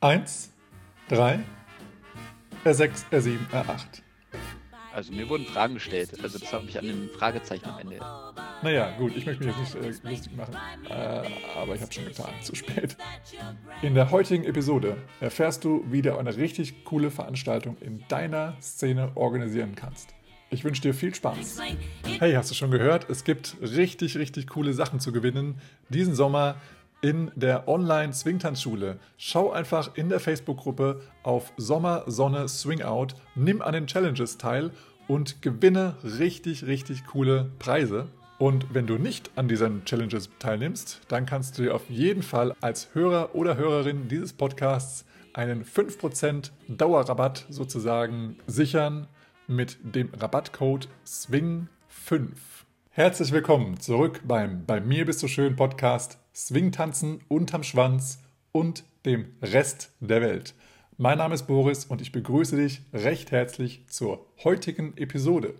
1, 3, R6, R7, R8. Also mir wurden Fragen gestellt. Also das habe ich an dem Fragezeichen am Ende. Naja, gut, ich möchte mich jetzt nicht äh, lustig machen, äh, aber ich habe schon getan, zu spät. In der heutigen Episode erfährst du, wie du eine richtig coole Veranstaltung in deiner Szene organisieren kannst. Ich wünsche dir viel Spaß. Hey, hast du schon gehört? Es gibt richtig, richtig coole Sachen zu gewinnen diesen Sommer in der Online-Swingtanzschule. Schau einfach in der Facebook-Gruppe auf Sommer, Sonne, Swing Out, nimm an den Challenges teil und gewinne richtig, richtig coole Preise. Und wenn du nicht an diesen Challenges teilnimmst, dann kannst du dir auf jeden Fall als Hörer oder Hörerin dieses Podcasts einen 5% Dauerrabatt sozusagen sichern mit dem Rabattcode SWING5. Herzlich willkommen zurück beim Bei mir bist du schön Podcast Swingtanzen unterm Schwanz und dem Rest der Welt. Mein Name ist Boris und ich begrüße dich recht herzlich zur heutigen Episode.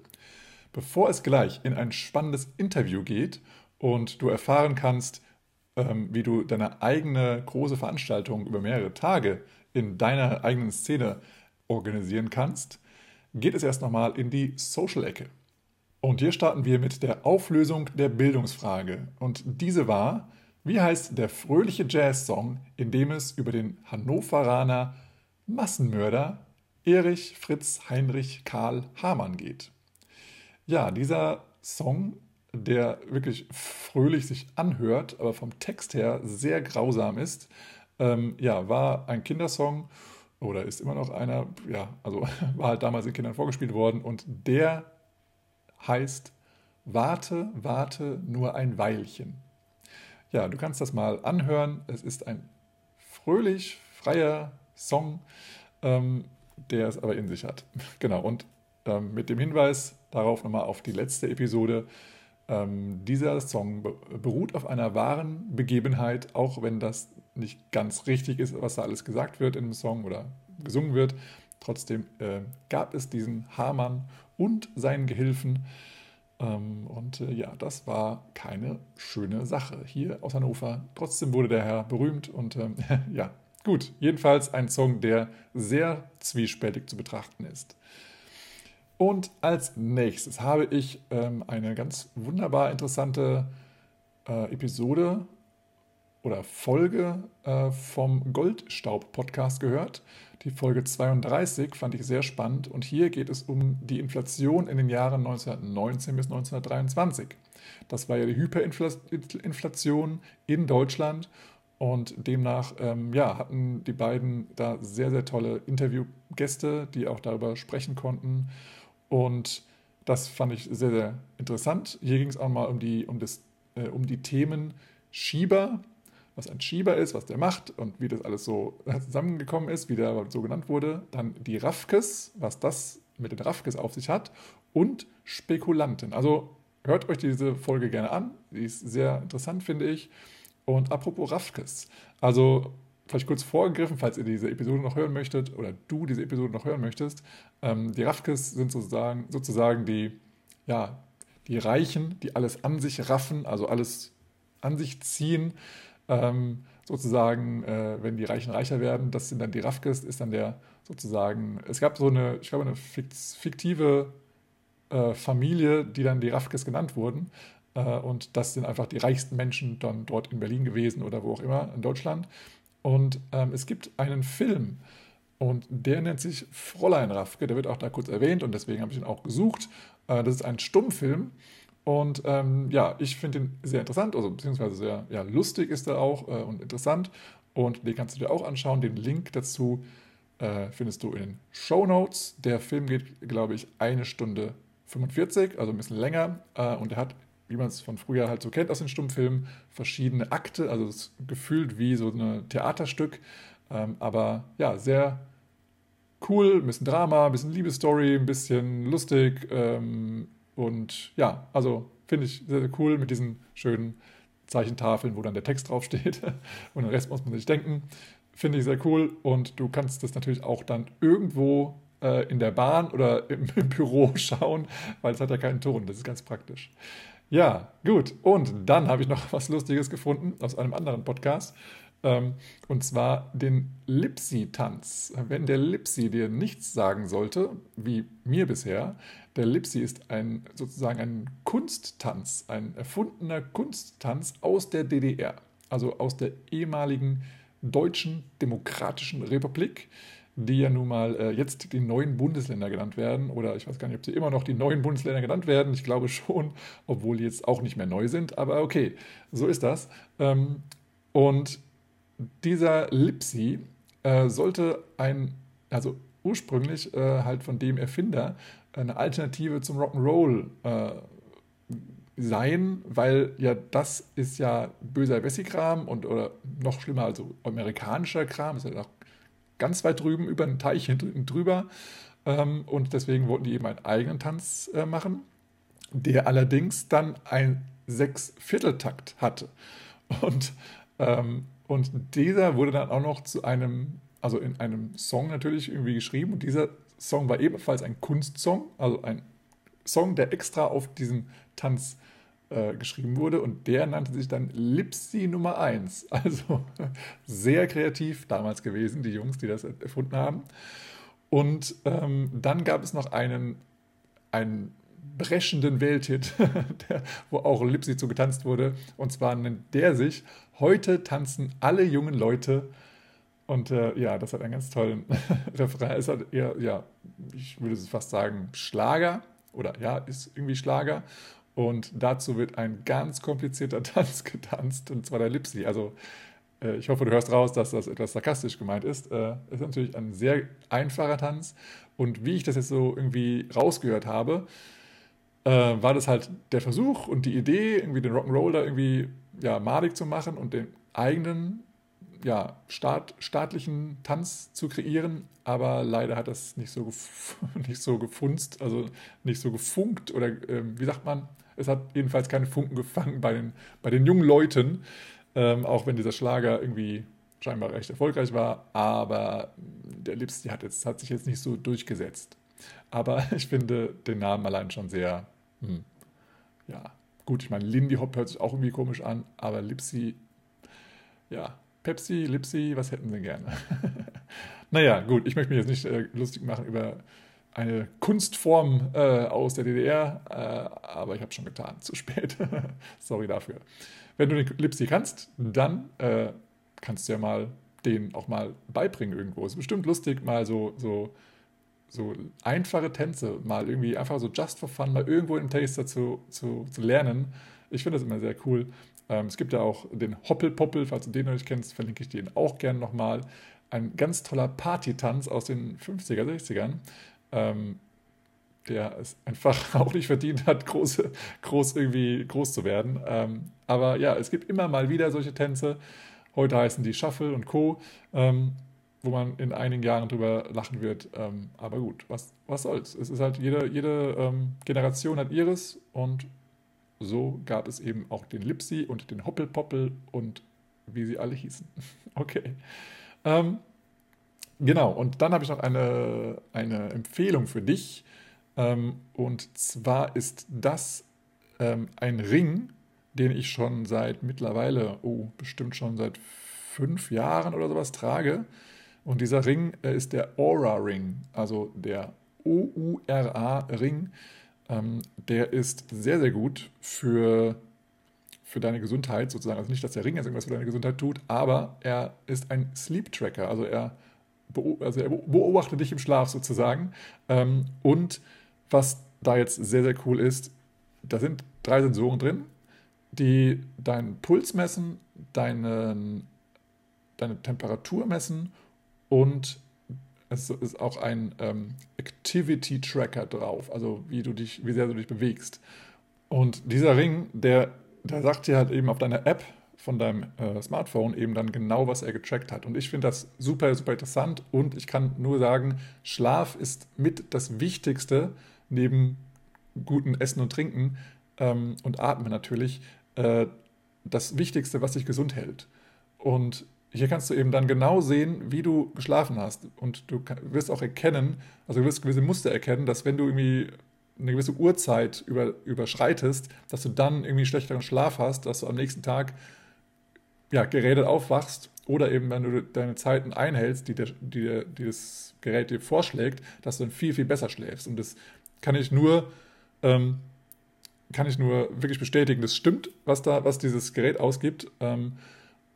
Bevor es gleich in ein spannendes Interview geht und du erfahren kannst, ähm, wie du deine eigene große Veranstaltung über mehrere Tage in deiner eigenen Szene organisieren kannst, geht es erst nochmal in die Social-Ecke. Und hier starten wir mit der Auflösung der Bildungsfrage. Und diese war, wie heißt der fröhliche Jazz-Song, in dem es über den Hannoveraner Massenmörder Erich Fritz Heinrich Karl Hamann geht? Ja, dieser Song, der wirklich fröhlich sich anhört, aber vom Text her sehr grausam ist, ähm, ja, war ein Kindersong oder ist immer noch einer, ja, also war halt damals den Kindern vorgespielt worden und der heißt Warte, warte nur ein Weilchen. Ja, du kannst das mal anhören. Es ist ein fröhlich, freier Song, ähm, der es aber in sich hat. Genau, und ähm, mit dem Hinweis darauf nochmal auf die letzte Episode. Ähm, dieser Song beruht auf einer wahren Begebenheit, auch wenn das nicht ganz richtig ist, was da alles gesagt wird in dem Song oder gesungen wird. Trotzdem äh, gab es diesen Hamann und seinen Gehilfen. Ähm, und äh, ja, das war keine schöne Sache hier aus Hannover. Trotzdem wurde der Herr berühmt und ähm, ja, gut. Jedenfalls ein Song, der sehr zwiespältig zu betrachten ist. Und als nächstes habe ich ähm, eine ganz wunderbar interessante äh, Episode oder Folge äh, vom Goldstaub-Podcast gehört. Die Folge 32 fand ich sehr spannend und hier geht es um die Inflation in den Jahren 1919 bis 1923. Das war ja die Hyperinflation in Deutschland und demnach ähm, ja, hatten die beiden da sehr, sehr tolle Interviewgäste, die auch darüber sprechen konnten. Und das fand ich sehr, sehr interessant. Hier ging es auch mal um die, um das, äh, um die Themen Schieber, was ein Schieber ist, was der macht und wie das alles so zusammengekommen ist, wie der so genannt wurde. Dann die Rafkes, was das mit den Rafkes auf sich hat und Spekulanten. Also hört euch diese Folge gerne an, die ist sehr interessant, finde ich. Und apropos Rafkes, also vielleicht kurz vorgegriffen, falls ihr diese Episode noch hören möchtet oder du diese Episode noch hören möchtest. Ähm, die Rafkes sind sozusagen, sozusagen die, ja, die Reichen, die alles an sich raffen, also alles an sich ziehen ähm, sozusagen, äh, wenn die Reichen reicher werden, das sind dann die Rafkes, ist dann der sozusagen, es gab so eine, ich glaube, eine fiktive äh, Familie, die dann die Rafkes genannt wurden. Äh, und das sind einfach die reichsten Menschen dann dort in Berlin gewesen oder wo auch immer in Deutschland. Und ähm, es gibt einen Film, und der nennt sich Fräulein Rafke, der wird auch da kurz erwähnt und deswegen habe ich ihn auch gesucht. Äh, das ist ein Stummfilm und ähm, ja, ich finde ihn sehr interessant, also beziehungsweise sehr ja, lustig ist er auch äh, und interessant. Und den kannst du dir auch anschauen. Den Link dazu äh, findest du in den Show Notes. Der Film geht, glaube ich, eine Stunde 45, also ein bisschen länger. Äh, und er hat, wie man es von früher halt so kennt aus den Stummfilmen, verschiedene Akte, also es gefühlt wie so ein Theaterstück. Ähm, aber ja, sehr cool, ein bisschen Drama, ein bisschen Liebesstory, ein bisschen lustig. Ähm, und ja, also finde ich sehr, sehr cool mit diesen schönen Zeichentafeln, wo dann der Text draufsteht. Und den Rest muss man sich denken. Finde ich sehr cool. Und du kannst das natürlich auch dann irgendwo äh, in der Bahn oder im, im Büro schauen, weil es hat ja keinen Ton. Das ist ganz praktisch. Ja, gut. Und dann habe ich noch was Lustiges gefunden aus einem anderen Podcast. Ähm, und zwar den Lipsi-Tanz. Wenn der Lipsi dir nichts sagen sollte, wie mir bisher, der Lipsi ist ein sozusagen ein Kunsttanz, ein erfundener Kunsttanz aus der DDR, also aus der ehemaligen Deutschen Demokratischen Republik die ja nun mal äh, jetzt die neuen Bundesländer genannt werden. Oder ich weiß gar nicht, ob sie immer noch die neuen Bundesländer genannt werden. Ich glaube schon, obwohl die jetzt auch nicht mehr neu sind. Aber okay, so ist das. Ähm, und dieser Lipsi äh, sollte ein, also ursprünglich äh, halt von dem Erfinder, eine Alternative zum Rock'n'Roll äh, sein, weil ja das ist ja böser Wessi-Kram und oder noch schlimmer, also amerikanischer Kram, ist ja noch ganz weit drüben über den Teich hinten drüber. Ähm, und deswegen wollten die eben einen eigenen Tanz äh, machen, der allerdings dann ein Sechs-Vierteltakt hatte. Und, ähm, und dieser wurde dann auch noch zu einem, also in einem Song natürlich irgendwie geschrieben. Und dieser Song war ebenfalls ein Kunstsong, also ein Song, der extra auf diesen Tanz äh, geschrieben wurde und der nannte sich dann Lipsy Nummer 1. Also sehr kreativ damals gewesen, die Jungs, die das erfunden haben. Und ähm, dann gab es noch einen, einen breschenden Welthit, der, wo auch Lipsy zu getanzt wurde. Und zwar nennt der sich Heute tanzen alle jungen Leute. Und äh, ja, das hat einen ganz tollen Refrain. Es hat eher, ja, ich würde fast sagen, Schlager. Oder ja, ist irgendwie Schlager. Und dazu wird ein ganz komplizierter Tanz getanzt, und zwar der Lipsy. Also äh, ich hoffe, du hörst raus, dass das etwas sarkastisch gemeint ist. Äh, ist natürlich ein sehr einfacher Tanz. Und wie ich das jetzt so irgendwie rausgehört habe, äh, war das halt der Versuch und die Idee, irgendwie den Rock'n'Roll da irgendwie ja, madig zu machen und den eigenen ja, Staat, staatlichen Tanz zu kreieren, aber leider hat das nicht so, nicht so gefunzt, also nicht so gefunkt oder äh, wie sagt man, es hat jedenfalls keine Funken gefangen bei den, bei den jungen Leuten, ähm, auch wenn dieser Schlager irgendwie scheinbar recht erfolgreich war. Aber der Lipsy hat, hat sich jetzt nicht so durchgesetzt. Aber ich finde den Namen allein schon sehr, hm, ja, gut. Ich meine, Lindy Hop hört sich auch irgendwie komisch an, aber Lipsy, ja, Pepsi, Lipsy, was hätten sie gerne? naja, gut, ich möchte mich jetzt nicht äh, lustig machen über eine Kunstform äh, aus der DDR, äh, aber ich habe schon getan, zu spät. Sorry dafür. Wenn du den Lipsy kannst, dann äh, kannst du ja mal den auch mal beibringen irgendwo. Ist bestimmt lustig, mal so, so, so einfache Tänze, mal irgendwie einfach so just for fun, mal irgendwo im Taster zu, zu, zu lernen. Ich finde das immer sehr cool. Ähm, es gibt ja auch den Hoppelpoppel, falls du den noch nicht kennst, verlinke ich den auch gerne nochmal. Ein ganz toller Partytanz aus den 50er, 60ern ähm, der es einfach auch nicht verdient hat, groß, groß irgendwie groß zu werden. Ähm, aber ja, es gibt immer mal wieder solche Tänze. Heute heißen die Shuffle und Co., ähm, wo man in einigen Jahren drüber lachen wird. Ähm, aber gut, was, was soll's? Es ist halt, jede, jede ähm, Generation hat ihres und so gab es eben auch den Lipsy und den Hoppelpoppel und wie sie alle hießen. okay. Ähm, Genau, und dann habe ich noch eine, eine Empfehlung für dich. Ähm, und zwar ist das ähm, ein Ring, den ich schon seit mittlerweile, oh, bestimmt schon seit fünf Jahren oder sowas trage. Und dieser Ring ist der Aura Ring, also der O-U-R-A-Ring. Ähm, der ist sehr, sehr gut für, für deine Gesundheit sozusagen. Also nicht, dass der Ring jetzt irgendwas für deine Gesundheit tut, aber er ist ein Sleep Tracker. Also er also er beobachtet dich im Schlaf sozusagen. Ähm, und was da jetzt sehr, sehr cool ist, da sind drei Sensoren drin, die deinen Puls messen, deinen, deine Temperatur messen und es ist auch ein ähm, Activity Tracker drauf, also wie du dich, wie sehr du dich bewegst. Und dieser Ring, der, der sagt dir halt eben auf deiner App, von deinem äh, Smartphone eben dann genau, was er getrackt hat. Und ich finde das super, super interessant und ich kann nur sagen, Schlaf ist mit das Wichtigste neben gutem Essen und Trinken ähm, und Atmen natürlich, äh, das Wichtigste, was dich gesund hält. Und hier kannst du eben dann genau sehen, wie du geschlafen hast. Und du wirst auch erkennen, also du wirst gewisse Muster erkennen, dass wenn du irgendwie eine gewisse Uhrzeit über, überschreitest, dass du dann irgendwie schlechteren Schlaf hast, dass du am nächsten Tag ja, geredet aufwachst oder eben, wenn du deine Zeiten einhältst, die, der, die, die das Gerät dir vorschlägt, dass du dann viel, viel besser schläfst. Und das kann ich nur, ähm, kann ich nur wirklich bestätigen. Das stimmt, was, da, was dieses Gerät ausgibt. Ähm,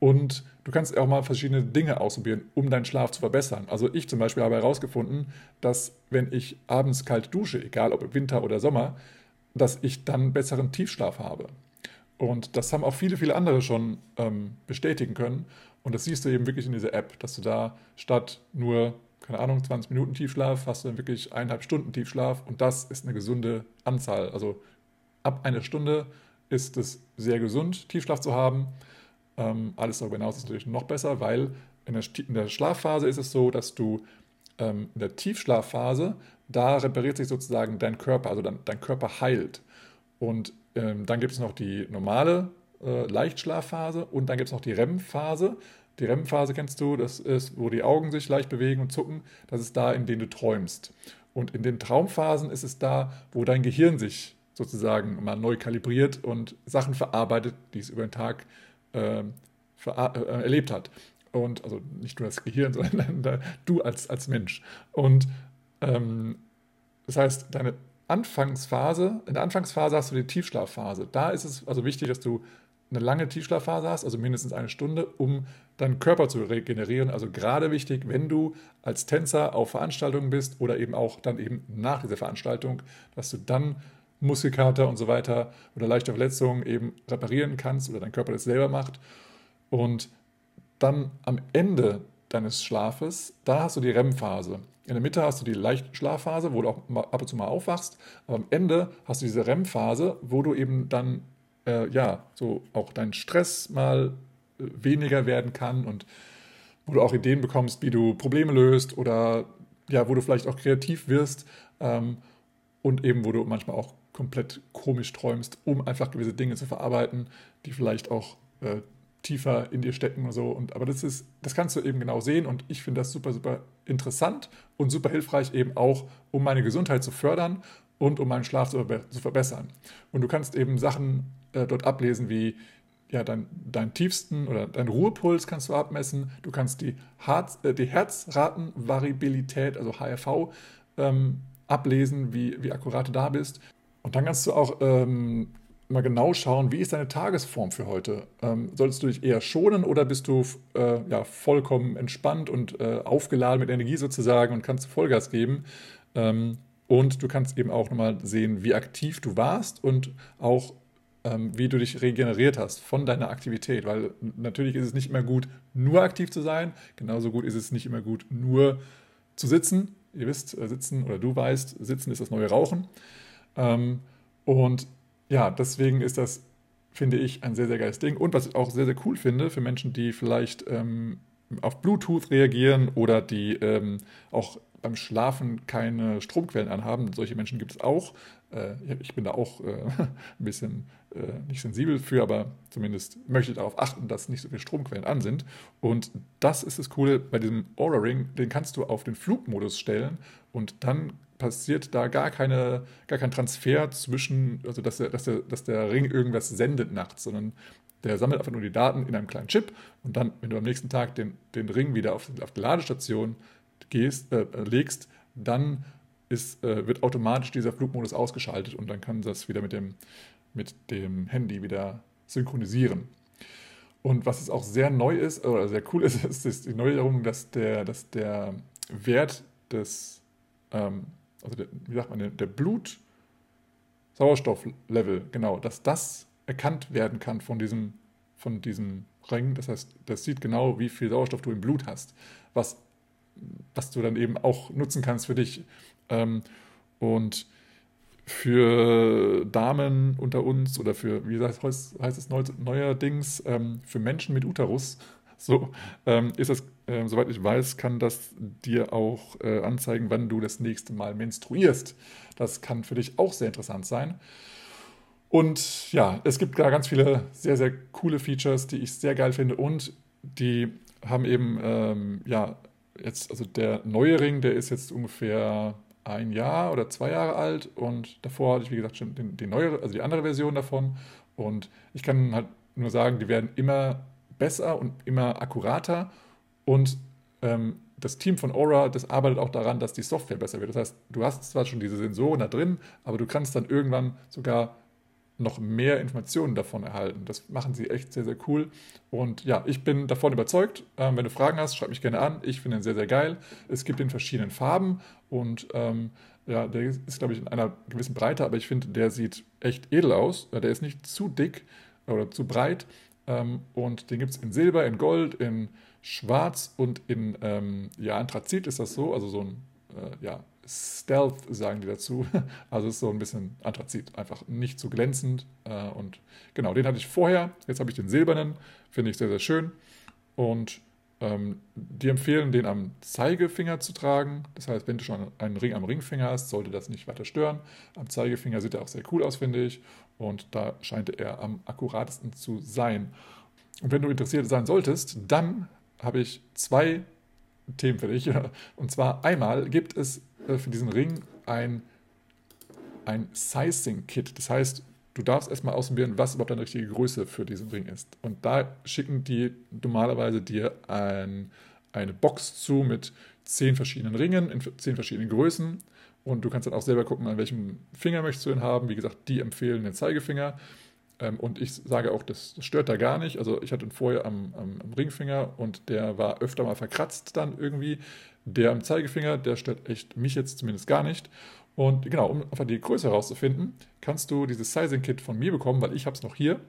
und du kannst auch mal verschiedene Dinge ausprobieren, um deinen Schlaf zu verbessern. Also ich zum Beispiel habe herausgefunden, dass wenn ich abends kalt dusche, egal ob im Winter oder Sommer, dass ich dann besseren Tiefschlaf habe. Und das haben auch viele, viele andere schon ähm, bestätigen können. Und das siehst du eben wirklich in dieser App, dass du da statt nur, keine Ahnung, 20 Minuten Tiefschlaf, hast du dann wirklich eineinhalb Stunden Tiefschlaf. Und das ist eine gesunde Anzahl. Also ab einer Stunde ist es sehr gesund, Tiefschlaf zu haben. Ähm, alles darüber hinaus ist natürlich noch besser, weil in der, in der Schlafphase ist es so, dass du ähm, in der Tiefschlafphase, da repariert sich sozusagen dein Körper, also dein, dein Körper heilt. Und ähm, dann gibt es noch die normale äh, Leichtschlafphase und dann gibt es noch die REM-Phase. Die REM-Phase kennst du, das ist, wo die Augen sich leicht bewegen und zucken. Das ist da, in denen du träumst. Und in den Traumphasen ist es da, wo dein Gehirn sich sozusagen mal neu kalibriert und Sachen verarbeitet, die es über den Tag äh, äh, erlebt hat. Und also nicht nur das Gehirn, sondern du als, als Mensch. Und ähm, das heißt, deine Anfangsphase, in der Anfangsphase hast du die Tiefschlafphase. Da ist es also wichtig, dass du eine lange Tiefschlafphase hast, also mindestens eine Stunde, um deinen Körper zu regenerieren. Also gerade wichtig, wenn du als Tänzer auf Veranstaltungen bist oder eben auch dann eben nach dieser Veranstaltung, dass du dann Muskelkater und so weiter oder leichte Verletzungen eben reparieren kannst oder dein Körper das selber macht. Und dann am Ende deines Schlafes, da hast du die REM-Phase. In der Mitte hast du die Leichtschlafphase, wo du auch ab und zu mal aufwachst. Aber am Ende hast du diese REM-Phase, wo du eben dann, äh, ja, so auch dein Stress mal äh, weniger werden kann und wo du auch Ideen bekommst, wie du Probleme löst oder ja, wo du vielleicht auch kreativ wirst ähm, und eben, wo du manchmal auch komplett komisch träumst, um einfach gewisse Dinge zu verarbeiten, die vielleicht auch äh, tiefer in dir stecken und so. Und, aber das ist, das kannst du eben genau sehen und ich finde das super, super interessant und super hilfreich eben auch, um meine Gesundheit zu fördern und um meinen Schlaf zu, zu verbessern. Und du kannst eben Sachen äh, dort ablesen wie ja, dein, deinen tiefsten oder deinen Ruhepuls kannst du abmessen. Du kannst die, Herz, äh, die Herzratenvariabilität, also HRV, ähm, ablesen, wie, wie akkurat du da bist. Und dann kannst du auch ähm, mal genau schauen, wie ist deine Tagesform für heute? Ähm, solltest du dich eher schonen oder bist du äh, ja, vollkommen entspannt und äh, aufgeladen mit Energie sozusagen und kannst Vollgas geben? Ähm, und du kannst eben auch nochmal sehen, wie aktiv du warst und auch ähm, wie du dich regeneriert hast von deiner Aktivität. Weil natürlich ist es nicht immer gut, nur aktiv zu sein. Genauso gut ist es nicht immer gut, nur zu sitzen. Ihr wisst, äh, sitzen oder du weißt, sitzen ist das neue Rauchen. Ähm, und ja, deswegen ist das, finde ich, ein sehr, sehr geiles Ding. Und was ich auch sehr, sehr cool finde für Menschen, die vielleicht ähm, auf Bluetooth reagieren oder die ähm, auch beim Schlafen keine Stromquellen anhaben. Solche Menschen gibt es auch. Äh, ich bin da auch äh, ein bisschen äh, nicht sensibel für, aber zumindest möchte ich darauf achten, dass nicht so viele Stromquellen an sind. Und das ist das Coole bei diesem Aura Ring. Den kannst du auf den Flugmodus stellen und dann passiert da gar, keine, gar kein Transfer zwischen, also dass der, dass, der, dass der Ring irgendwas sendet nachts, sondern der sammelt einfach nur die Daten in einem kleinen Chip und dann, wenn du am nächsten Tag den, den Ring wieder auf, auf die Ladestation gehst, äh, legst, dann ist, äh, wird automatisch dieser Flugmodus ausgeschaltet und dann kann das wieder mit dem, mit dem Handy wieder synchronisieren. Und was es auch sehr neu ist, oder sehr cool ist, ist, ist die Neuerung, dass der, dass der Wert des ähm, also der, wie sagt man, der, Blut-Sauerstofflevel, genau, dass das erkannt werden kann von diesem, von diesem Ring. Das heißt, das sieht genau, wie viel Sauerstoff du im Blut hast, was, was du dann eben auch nutzen kannst für dich. Ähm, und für Damen unter uns oder für, wie heißt, heißt es neuerdings, ähm, für Menschen mit Uterus so ähm, ist es, äh, soweit ich weiß, kann das dir auch äh, anzeigen, wann du das nächste Mal menstruierst. Das kann für dich auch sehr interessant sein. Und ja, es gibt da ganz viele sehr, sehr coole Features, die ich sehr geil finde und die haben eben, ähm, ja, jetzt, also der neue Ring, der ist jetzt ungefähr ein Jahr oder zwei Jahre alt und davor hatte ich, wie gesagt, schon die, die neue, also die andere Version davon und ich kann halt nur sagen, die werden immer besser und immer akkurater. Und ähm, das Team von Aura, das arbeitet auch daran, dass die Software besser wird. Das heißt, du hast zwar schon diese Sensoren da drin, aber du kannst dann irgendwann sogar noch mehr Informationen davon erhalten. Das machen sie echt sehr, sehr cool. Und ja, ich bin davon überzeugt. Ähm, wenn du Fragen hast, schreib mich gerne an. Ich finde ihn sehr, sehr geil. Es gibt in verschiedenen Farben und ähm, ja, der ist, glaube ich, in einer gewissen Breite, aber ich finde, der sieht echt edel aus. Der ist nicht zu dick oder zu breit. Ähm, und den gibt es in Silber, in Gold, in Schwarz und in ähm, ja, Anthrazit ist das so, also so ein äh, ja, Stealth sagen die dazu. Also ist so ein bisschen Anthrazit, einfach nicht zu glänzend. Äh, und genau, den hatte ich vorher. Jetzt habe ich den silbernen, finde ich sehr, sehr schön. Und ähm, die empfehlen, den am Zeigefinger zu tragen. Das heißt, wenn du schon einen Ring am Ringfinger hast, sollte das nicht weiter stören. Am Zeigefinger sieht er auch sehr cool aus, finde ich. Und da scheint er am akkuratesten zu sein. Und wenn du interessiert sein solltest, dann habe ich zwei Themen für dich. Und zwar einmal gibt es äh, für diesen Ring ein, ein Sizing-Kit. Das heißt, du darfst erstmal ausprobieren, was überhaupt deine richtige Größe für diesen Ring ist. Und da schicken die normalerweise dir ein, eine Box zu mit zehn verschiedenen Ringen in zehn verschiedenen Größen. Und du kannst dann auch selber gucken, an welchem Finger möchtest du ihn haben. Wie gesagt, die empfehlen den Zeigefinger. Ähm, und ich sage auch, das, stört da gar nicht. Also ich hatte ihn vorher am, am, am, Ringfinger und der war öfter mal verkratzt dann irgendwie. Der am Zeigefinger, der stört echt mich jetzt zumindest gar nicht. Und genau, um einfach die Größe herauszufinden, kannst du dieses Sizing-Kit von mir bekommen, weil ich habe es noch hier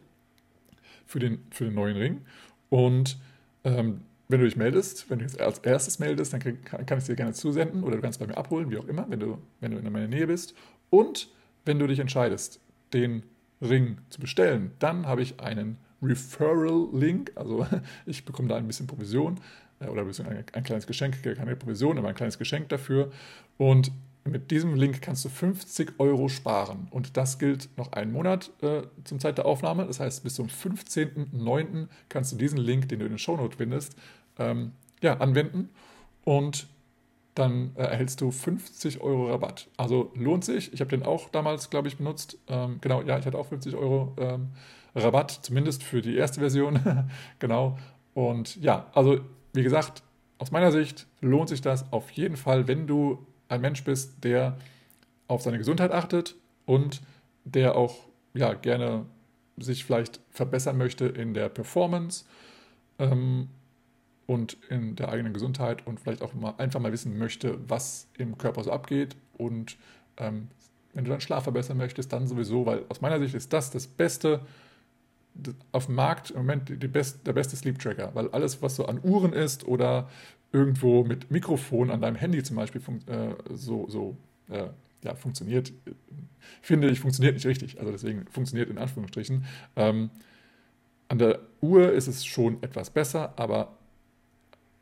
für den, für den neuen Ring. Und ähm, wenn du dich meldest, wenn du jetzt als erstes meldest, dann krieg, kann, kann ich es dir gerne zusenden oder du kannst bei mir abholen, wie auch immer, wenn du, wenn du in meiner Nähe bist. Und wenn du dich entscheidest, den Ring zu bestellen, dann habe ich einen Referral-Link, also ich bekomme da ein bisschen Provision äh, oder ein, ein kleines Geschenk, keine Provision, aber ein kleines Geschenk dafür. Und mit diesem Link kannst du 50 Euro sparen. Und das gilt noch einen Monat äh, zum Zeit der Aufnahme. Das heißt, bis zum 15.09. kannst du diesen Link, den du in den Shownote findest, ähm, ja, anwenden. Und dann äh, erhältst du 50 Euro Rabatt. Also lohnt sich. Ich habe den auch damals, glaube ich, benutzt. Ähm, genau, ja, ich hatte auch 50 Euro ähm, Rabatt, zumindest für die erste Version. genau. Und ja, also wie gesagt, aus meiner Sicht lohnt sich das auf jeden Fall, wenn du ein Mensch bist, der auf seine Gesundheit achtet und der auch ja, gerne sich vielleicht verbessern möchte in der Performance. Ähm, und in der eigenen Gesundheit und vielleicht auch mal einfach mal wissen möchte, was im Körper so abgeht. Und ähm, wenn du deinen Schlaf verbessern möchtest, dann sowieso, weil aus meiner Sicht ist das das Beste auf dem Markt im Moment Best, der beste Sleep Tracker, weil alles, was so an Uhren ist oder irgendwo mit Mikrofon an deinem Handy zum Beispiel äh, so, so äh, ja, funktioniert, finde ich, funktioniert nicht richtig. Also deswegen funktioniert in Anführungsstrichen. Ähm, an der Uhr ist es schon etwas besser, aber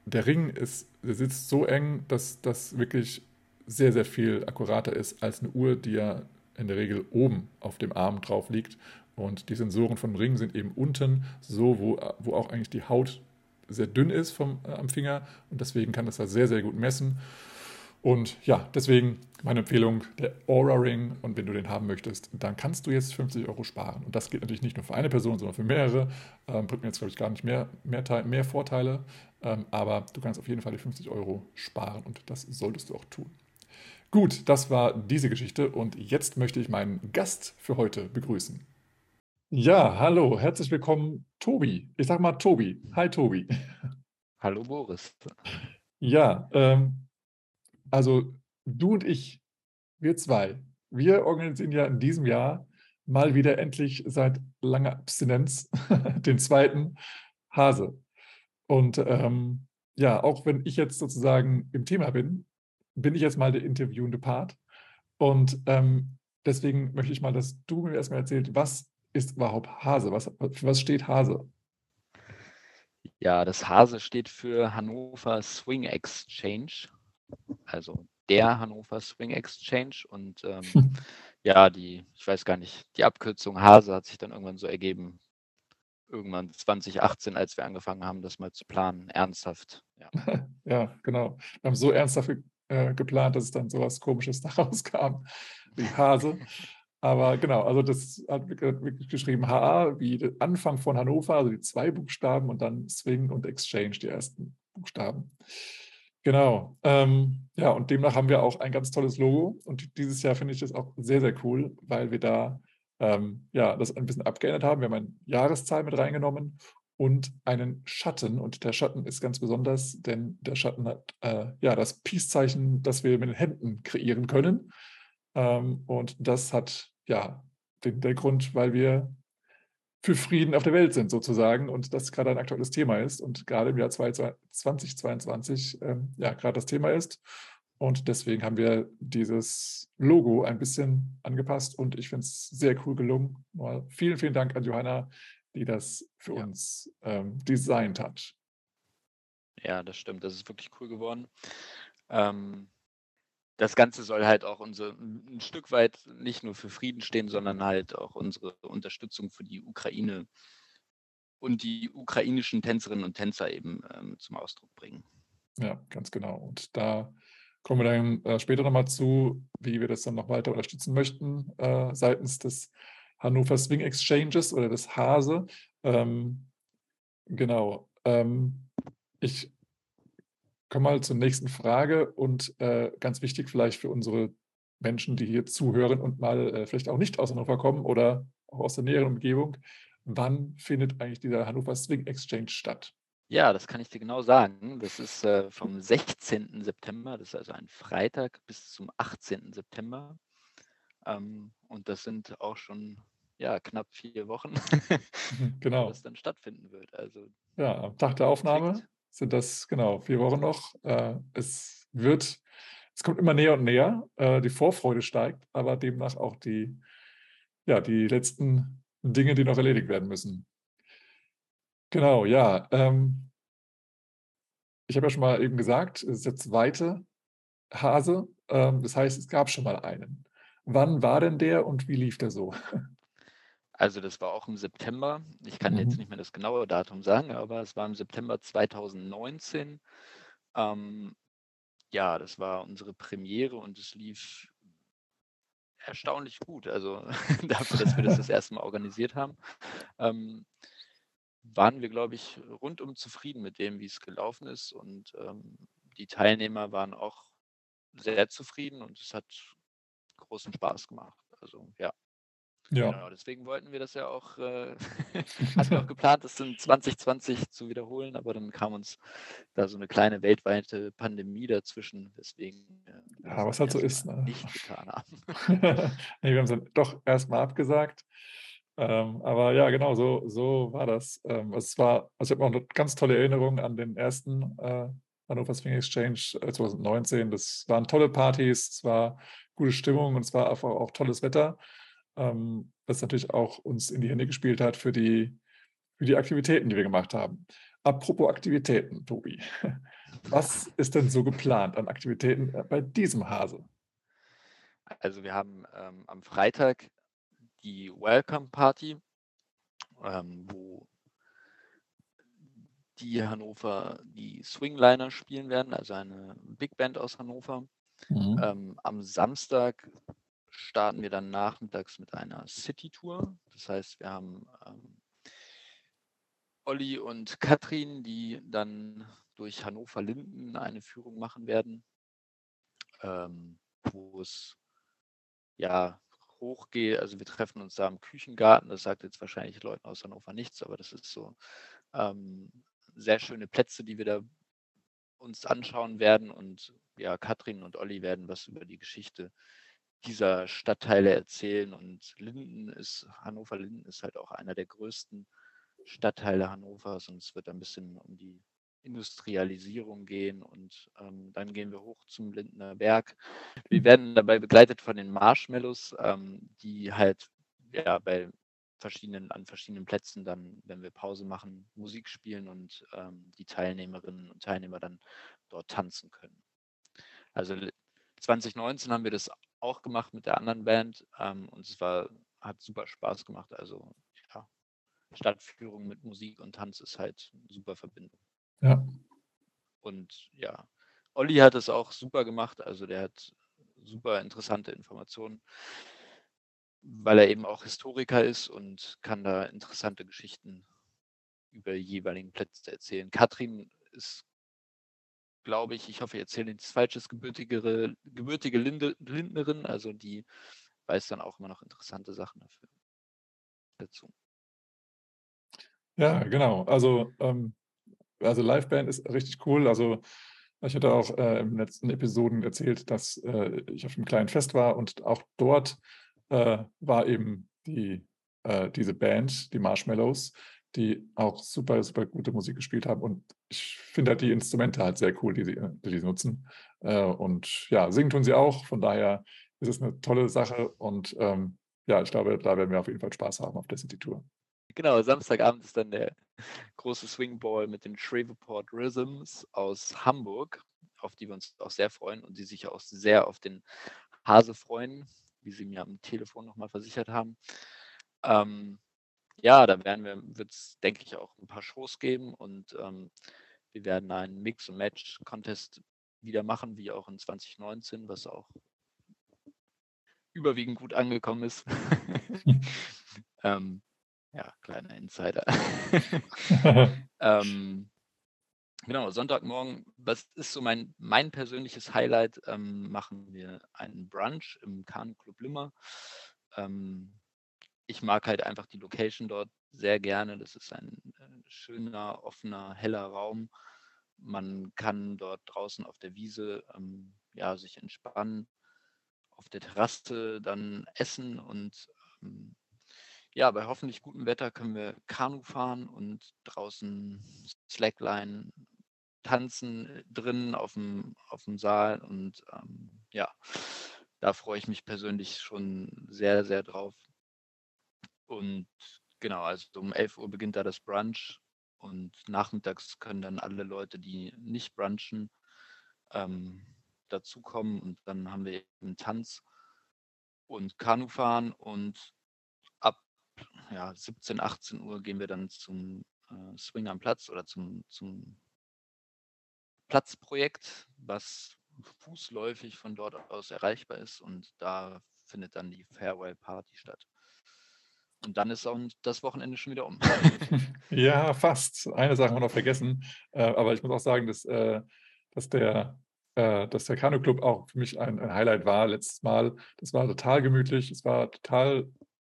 der Ring ist, der sitzt so eng, dass das wirklich sehr, sehr viel akkurater ist als eine Uhr, die ja in der Regel oben auf dem Arm drauf liegt. Und die Sensoren vom Ring sind eben unten, so wo, wo auch eigentlich die Haut sehr dünn ist vom, äh, am Finger. Und deswegen kann das da sehr, sehr gut messen. Und ja, deswegen meine Empfehlung, der Aura Ring. Und wenn du den haben möchtest, dann kannst du jetzt 50 Euro sparen. Und das gilt natürlich nicht nur für eine Person, sondern für mehrere. Ähm, bringt mir jetzt, glaube ich, gar nicht mehr, mehr, mehr Vorteile. Ähm, aber du kannst auf jeden Fall die 50 Euro sparen und das solltest du auch tun. Gut, das war diese Geschichte und jetzt möchte ich meinen Gast für heute begrüßen. Ja, hallo, herzlich willkommen, Tobi. Ich sage mal Tobi. Hi, Tobi. Hallo, Boris. Ja, ähm, also du und ich, wir zwei, wir organisieren ja in diesem Jahr mal wieder endlich seit langer Abstinenz den zweiten Hase. Und ähm, ja, auch wenn ich jetzt sozusagen im Thema bin, bin ich jetzt mal der interviewende Part. Und ähm, deswegen möchte ich mal, dass du mir erstmal erzählst, was ist überhaupt Hase? Was, für was steht Hase? Ja, das Hase steht für Hannover Swing Exchange also der Hannover Swing Exchange und ähm, ja, die, ich weiß gar nicht, die Abkürzung Hase hat sich dann irgendwann so ergeben, irgendwann 2018, als wir angefangen haben, das mal zu planen, ernsthaft. Ja, ja genau. Wir haben so ernsthaft äh, geplant, dass es dann sowas Komisches daraus kam, wie Hase. Aber genau, also das hat wirklich geschrieben HA wie Anfang von Hannover, also die zwei Buchstaben und dann Swing und Exchange, die ersten Buchstaben. Genau. Ähm, ja, und demnach haben wir auch ein ganz tolles Logo. Und dieses Jahr finde ich das auch sehr, sehr cool, weil wir da ähm, ja, das ein bisschen abgeändert haben. Wir haben eine Jahreszahl mit reingenommen und einen Schatten. Und der Schatten ist ganz besonders, denn der Schatten hat äh, ja das Peace-Zeichen, das wir mit den Händen kreieren können. Ähm, und das hat ja den, den Grund, weil wir für Frieden auf der Welt sind, sozusagen, und das gerade ein aktuelles Thema ist und gerade im Jahr 2022 ähm, ja gerade das Thema ist. Und deswegen haben wir dieses Logo ein bisschen angepasst und ich finde es sehr cool gelungen. Mal vielen, vielen Dank an Johanna, die das für ja. uns ähm, designt hat. Ja, das stimmt. Das ist wirklich cool geworden. Ähm, das Ganze soll halt auch unser, ein Stück weit nicht nur für Frieden stehen, sondern halt auch unsere Unterstützung für die Ukraine und die ukrainischen Tänzerinnen und Tänzer eben ähm, zum Ausdruck bringen. Ja, ganz genau. Und da kommen wir dann äh, später nochmal zu, wie wir das dann noch weiter unterstützen möchten äh, seitens des Hannover Swing Exchanges oder des Hase. Ähm, genau. Ähm, ich komme mal zur nächsten Frage und äh, ganz wichtig vielleicht für unsere Menschen, die hier zuhören und mal äh, vielleicht auch nicht aus Hannover kommen oder auch aus der näheren Umgebung. Wann findet eigentlich dieser Hannover Swing Exchange statt? Ja, das kann ich dir genau sagen. Das ist äh, vom 16. September, das ist also ein Freitag, bis zum 18. September. Ähm, und das sind auch schon ja, knapp vier Wochen, genau. wo das dann stattfinden wird. Also, ja, am Tag der Aufnahme sind das genau vier Wochen noch. Äh, es wird, es kommt immer näher und näher. Äh, die Vorfreude steigt, aber demnach auch die, ja, die letzten Dinge, die noch erledigt werden müssen. Genau, ja. Ähm, ich habe ja schon mal eben gesagt, es ist der zweite Hase. Ähm, das heißt, es gab schon mal einen. Wann war denn der und wie lief der so? Also das war auch im September. Ich kann jetzt mhm. nicht mehr das genaue Datum sagen, aber es war im September 2019. Ähm, ja, das war unsere Premiere und es lief erstaunlich gut. Also dafür, dass wir das das erste Mal organisiert haben, ähm, waren wir, glaube ich, rundum zufrieden mit dem, wie es gelaufen ist. Und ähm, die Teilnehmer waren auch sehr zufrieden und es hat großen Spaß gemacht. Also ja. Ja. Genau, deswegen wollten wir das ja auch, äh, hatten wir auch geplant, das in 2020 zu wiederholen, aber dann kam uns da so eine kleine weltweite Pandemie dazwischen, weswegen äh, ja, was halt so ist, ne? nicht getan haben. nee, wir haben es dann doch erstmal abgesagt. Ähm, aber ja, genau, so, so war das. Ähm, es war, also ich habe auch eine ganz tolle Erinnerung an den ersten äh, Hannover Swing Exchange 2019. Äh, das waren tolle Partys, es war gute Stimmung und es war einfach auch tolles Wetter ähm, das natürlich auch uns in die Hände gespielt hat für die, für die Aktivitäten, die wir gemacht haben. Apropos Aktivitäten, Tobi, was ist denn so geplant an Aktivitäten äh, bei diesem Hase? Also wir haben ähm, am Freitag die Welcome Party, ähm, wo die Hannover die Swingliner spielen werden, also eine Big Band aus Hannover. Mhm. Ähm, am Samstag starten wir dann nachmittags mit einer City-Tour. Das heißt, wir haben ähm, Olli und Katrin, die dann durch Hannover-Linden eine Führung machen werden, ähm, wo es ja hochgeht. Also wir treffen uns da im Küchengarten. Das sagt jetzt wahrscheinlich Leuten aus Hannover nichts, aber das ist so ähm, sehr schöne Plätze, die wir da uns anschauen werden. Und ja, Katrin und Olli werden was über die Geschichte dieser Stadtteile erzählen. Und Linden ist, Hannover-Linden ist halt auch einer der größten Stadtteile Hannovers und es wird ein bisschen um die Industrialisierung gehen und ähm, dann gehen wir hoch zum Lindner Berg. Wir werden dabei begleitet von den Marshmallows, ähm, die halt ja bei verschiedenen, an verschiedenen Plätzen dann, wenn wir Pause machen, Musik spielen und ähm, die Teilnehmerinnen und Teilnehmer dann dort tanzen können. Also 2019 haben wir das auch gemacht mit der anderen Band ähm, und es war, hat super Spaß gemacht. Also ja, Stadtführung mit Musik und Tanz ist halt eine super Verbindung. Ja. Und ja, Olli hat es auch super gemacht. Also der hat super interessante Informationen weil er eben auch Historiker ist und kann da interessante Geschichten über jeweiligen Plätze erzählen. Katrin ist, glaube ich, ich hoffe, ich erzähle nichts Falsches, gebürtige, gebürtige Linde, Lindnerin, also die weiß dann auch immer noch interessante Sachen dafür dazu. Ja, genau. Also, ähm, also Liveband ist richtig cool. Also ich hatte auch äh, den letzten Episoden erzählt, dass äh, ich auf einem kleinen Fest war und auch dort äh, war eben die, äh, diese Band, die Marshmallows, die auch super, super gute Musik gespielt haben. Und ich finde halt die Instrumente halt sehr cool, die sie, die sie nutzen. Äh, und ja, singen tun sie auch. Von daher ist es eine tolle Sache. Und ähm, ja, ich glaube, da werden wir auf jeden Fall Spaß haben auf der City-Tour. Genau, Samstagabend ist dann der große Swingball mit den Shreveport Rhythms aus Hamburg, auf die wir uns auch sehr freuen und die sich auch sehr auf den Hase freuen, wie sie mir am Telefon nochmal versichert haben. Ähm, ja, da werden wir, wird es, denke ich, auch ein paar Shows geben und ähm, wir werden einen Mix- und Match-Contest wieder machen, wie auch in 2019, was auch überwiegend gut angekommen ist. ähm, ja, kleiner Insider. ähm, genau, Sonntagmorgen, was ist so mein, mein persönliches Highlight? Ähm, machen wir einen Brunch im Kanu Club Limmer. Ähm, ich mag halt einfach die Location dort sehr gerne. Das ist ein äh, schöner, offener, heller Raum. Man kann dort draußen auf der Wiese ähm, ja, sich entspannen, auf der Terrasse dann essen und ähm, ja, bei hoffentlich gutem Wetter können wir Kanu fahren und draußen Slackline tanzen äh, drin auf dem, auf dem Saal. Und ähm, ja, da freue ich mich persönlich schon sehr, sehr drauf. Und genau, also um 11 Uhr beginnt da das Brunch. Und nachmittags können dann alle Leute, die nicht brunchen, ähm, dazukommen. Und dann haben wir eben Tanz und Kanufahren und ja, 17, 18 Uhr gehen wir dann zum äh, Swing am Platz oder zum, zum Platzprojekt, was fußläufig von dort aus erreichbar ist. Und da findet dann die Farewell Party statt. Und dann ist auch das Wochenende schon wieder um. ja, fast. Eine Sache haben wir noch vergessen. Äh, aber ich muss auch sagen, dass, äh, dass der, äh, dass der Kanu Club auch für mich ein, ein, Highlight war letztes Mal. Das war total gemütlich. Es war total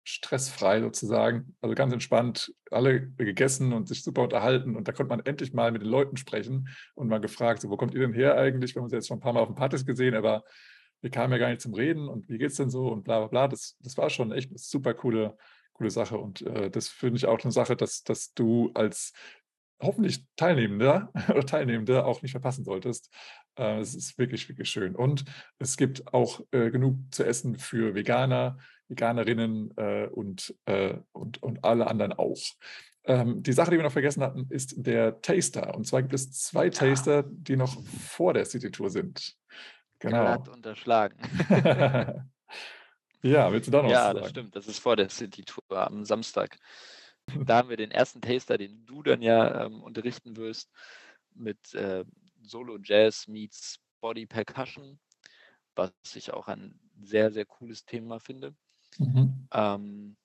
stressfrei sozusagen, also ganz entspannt, alle gegessen und sich super unterhalten und da konnte man endlich mal mit den Leuten sprechen und mal gefragt, so, wo kommt ihr denn her eigentlich? Wir haben uns jetzt schon ein paar Mal auf den Partys gesehen, aber wir kamen ja gar nicht zum Reden und wie geht's denn so und bla bla bla. Das, das war schon echt eine super coole, coole Sache und äh, das finde ich auch eine Sache, dass, dass du als hoffentlich Teilnehmender oder Teilnehmende auch nicht verpassen solltest. Äh, es ist wirklich, wirklich schön. Und es gibt auch äh, genug zu essen für Veganer, Veganerinnen äh, und, äh, und, und alle anderen auch. Ähm, die Sache, die wir noch vergessen hatten, ist der Taster. Und zwar gibt es zwei Taster, die noch vor der City-Tour sind. Genau. Glatt unterschlagen. ja, willst du da noch Ja, das stimmt. Das ist vor der City-Tour am Samstag. Da haben wir den ersten Taster, den du dann ja ähm, unterrichten wirst, mit äh, Solo Jazz meets Body Percussion, was ich auch ein sehr, sehr cooles Thema finde. Mhm. Ähm,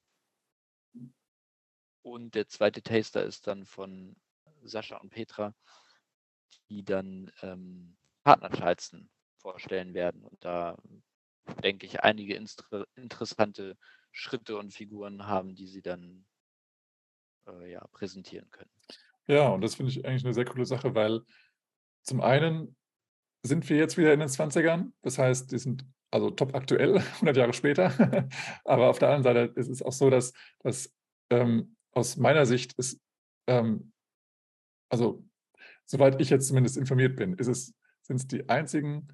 und der zweite Taster ist dann von Sascha und Petra, die dann ähm, vorstellen werden. Und da denke ich, einige interessante Schritte und Figuren haben, die sie dann äh, ja, präsentieren können. Ja, und das finde ich eigentlich eine sehr coole Sache, weil zum einen sind wir jetzt wieder in den 20ern. Das heißt, die sind also top aktuell, 100 Jahre später. Aber auf der anderen Seite ist es auch so, dass, dass ähm, aus meiner Sicht ist, ähm, also soweit ich jetzt zumindest informiert bin, ist es, sind es die einzigen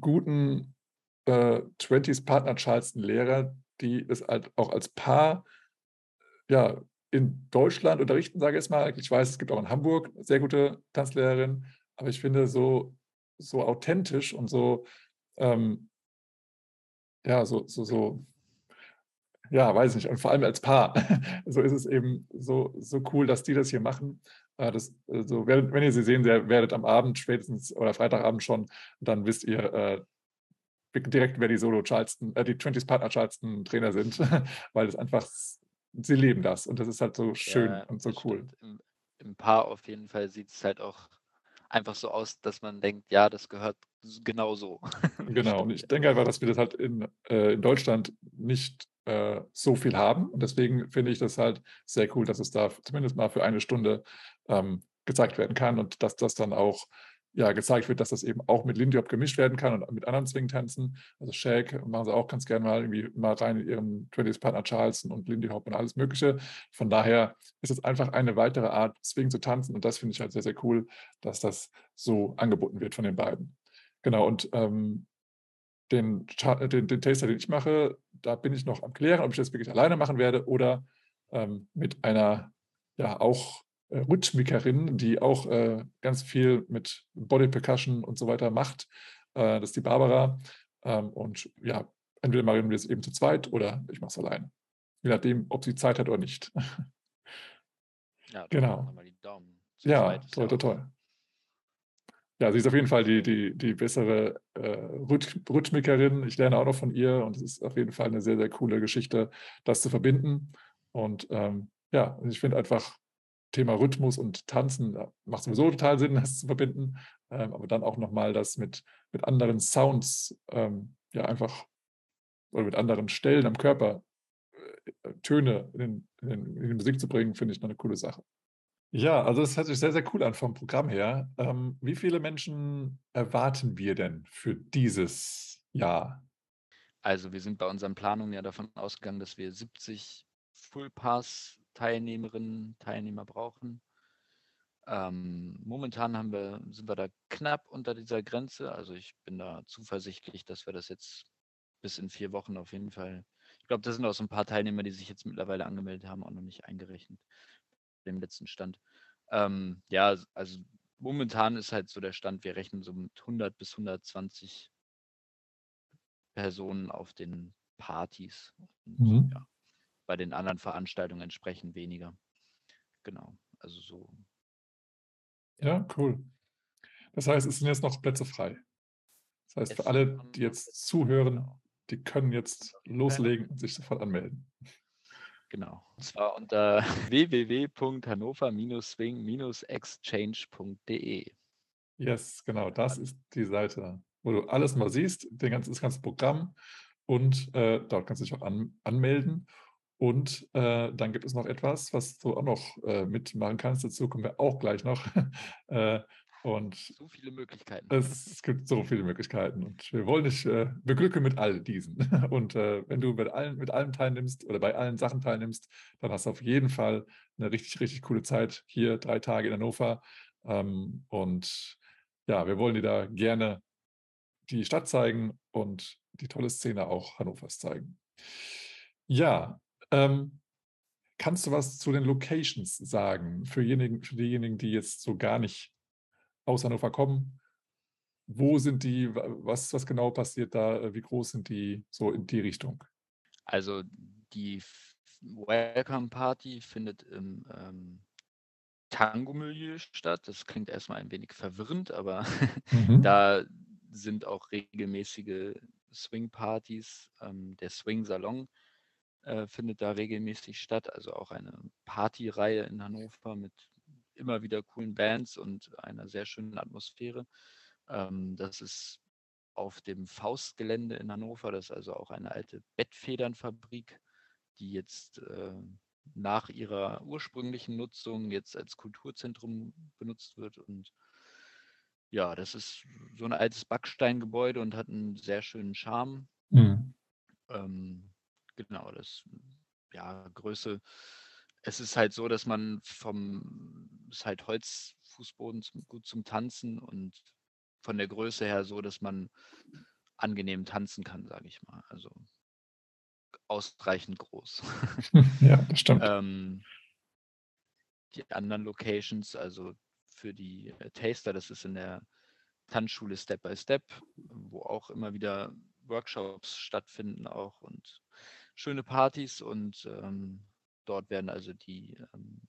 guten äh, 20s Partner Charleston Lehrer, die es halt auch als Paar ja, in Deutschland unterrichten, sage ich jetzt mal. Ich weiß, es gibt auch in Hamburg sehr gute Tanzlehrerinnen, aber ich finde so, so authentisch und so ähm, ja, so, so, so, ja, weiß nicht, und vor allem als Paar. so ist es eben so, so cool, dass die das hier machen. Äh, das, also, wenn ihr sie sehen werdet am Abend spätestens oder Freitagabend schon, dann wisst ihr, äh, direkt, wer die Solo Charleston, äh, die 20s Partner Charleston Trainer sind, weil es einfach, sie leben das und das ist halt so schön Ja, und so cool. Im, Im Paar auf jeden Fall sieht es halt auch einfach so aus, dass man denkt, ja, das gehört genau so. Genau, und ich denke einfach, dass wir das halt in, äh, in Deutschland nicht äh, so viel haben. Und deswegen finde ich das halt sehr cool, dass es da zumindest mal für eine Stunde ähm, gezeigt werden kann und dass das dann auch ja, gezeigt wird, dass das eben auch mit Lindy Hop gemischt werden kann und mit anderen Swing-Tänzen. Also Shake machen sie auch ganz gerne mal irgendwie mal rein in ihren 20s Partner Charleston und Lindy Hop und alles Mögliche. Von daher ist es einfach eine weitere Art, Swing zu tanzen und das finde ich halt sehr, sehr cool, dass das so angeboten wird von den beiden. Genau, und ähm, den, äh, den, den Taster, den ich mache, da bin ich noch am Klären, ob ich das wirklich alleine machen werde oder ähm, mit einer, ja, auch Rhythmikerin, die auch äh, ganz viel mit Body Percussion und so weiter macht. Äh, das ist die Barbara. Ähm, und ja, entweder machen wir es eben zu zweit oder ich mache es alleine. Je nachdem, ob sie Zeit hat oder nicht. Ja, Genau. Ja, toll, toll, toll. Ja, sie ist auf jeden Fall die, die, die bessere äh, Rhyth Rhythmikerin. Ich lerne auch noch von ihr und es ist auf jeden Fall eine sehr, sehr coole Geschichte, das zu verbinden. Und ähm, ja, ich finde einfach Thema Rhythmus und Tanzen ja, macht sowieso total Sinn, das zu verbinden. Ähm, aber dann auch nochmal das mit, mit anderen Sounds, ähm, ja, einfach oder mit anderen Stellen am Körper äh, Töne in, den, in, in die Musik zu bringen, finde ich noch eine coole Sache. Ja, also es hört sich sehr, sehr cool an vom Programm her. Ähm, wie viele Menschen erwarten wir denn für dieses Jahr? Also wir sind bei unseren Planungen ja davon ausgegangen, dass wir 70 Full Pass Teilnehmerinnen, Teilnehmer brauchen. Ähm, momentan haben wir, sind wir da knapp unter dieser Grenze. Also ich bin da zuversichtlich, dass wir das jetzt bis in vier Wochen auf jeden Fall. Ich glaube, da sind auch so ein paar Teilnehmer, die sich jetzt mittlerweile angemeldet haben, auch noch nicht eingerechnet. Dem letzten Stand. Ähm, ja, also momentan ist halt so der Stand, wir rechnen so mit 100 bis 120 Personen auf den Partys. Und Mhm. ja, bei den anderen Veranstaltungen entsprechend weniger. Genau, also so. Ja, cool. Das heißt, es sind jetzt noch Plätze frei. Das heißt, für alle, die jetzt zuhören, genau. die können jetzt loslegen und sich sofort anmelden. Genau. Und zwar unter www.hannover-swing-exchange.de. Yes, genau, das ist die Seite, wo du alles mal siehst, den ganzen, das ganze Programm und äh, dort kannst du dich auch an, anmelden. Und äh, dann gibt es noch etwas, was du auch noch äh, mitmachen kannst. Dazu kommen wir auch gleich noch. äh, und So viele Möglichkeiten. es, gibt so viele Möglichkeiten und wir wollen dich äh, beglücken mit all diesen. Und äh, wenn du mit allen, mit allem teilnimmst oder bei allen Sachen teilnimmst, dann hast du auf jeden Fall eine richtig, richtig coole Zeit hier, drei Tage in Hannover. Ähm, und ja, wir wollen dir da gerne die Stadt zeigen und die tolle Szene auch Hannovers zeigen. Ja, ähm, kannst du was zu den Locations sagen für, jenigen, für diejenigen, die jetzt so gar nicht aus Hannover kommen? Wo sind die? wa- Was, was genau passiert da? äh, Wie groß sind die so in die Richtung? Also die Welcome Party findet im ähm, Tango-Milieu statt. Das klingt erstmal ein wenig verwirrend, aber Mhm. da sind auch regelmäßige Swing-Partys. Ähm, der Swing-Salon äh, findet da regelmäßig statt. Also auch eine Partyreihe in Hannover mit immer wieder coolen Bands und einer sehr schönen Atmosphäre. Ähm, das ist auf dem Faustgelände in Hannover. Das ist also auch eine alte Bettfedernfabrik, die jetzt äh, nach ihrer ursprünglichen Nutzung jetzt als Kulturzentrum benutzt wird. Und ja, das ist so ein altes Backsteingebäude und hat einen sehr schönen Charme. Mhm. Ähm, genau, das, ja, Größe. Es ist halt so, dass man vom, es ist halt Holzfußboden zum, gut zum Tanzen und von der Größe her so, dass man angenehm tanzen kann, sage ich mal. Also ausreichend groß. Ja, das stimmt. ähm, die anderen Locations, also für die äh, Taster, das ist in der Tanzschule Step by Step, wo auch immer wieder Workshops stattfinden auch und schöne Partys und ähm, dort werden also die ähm,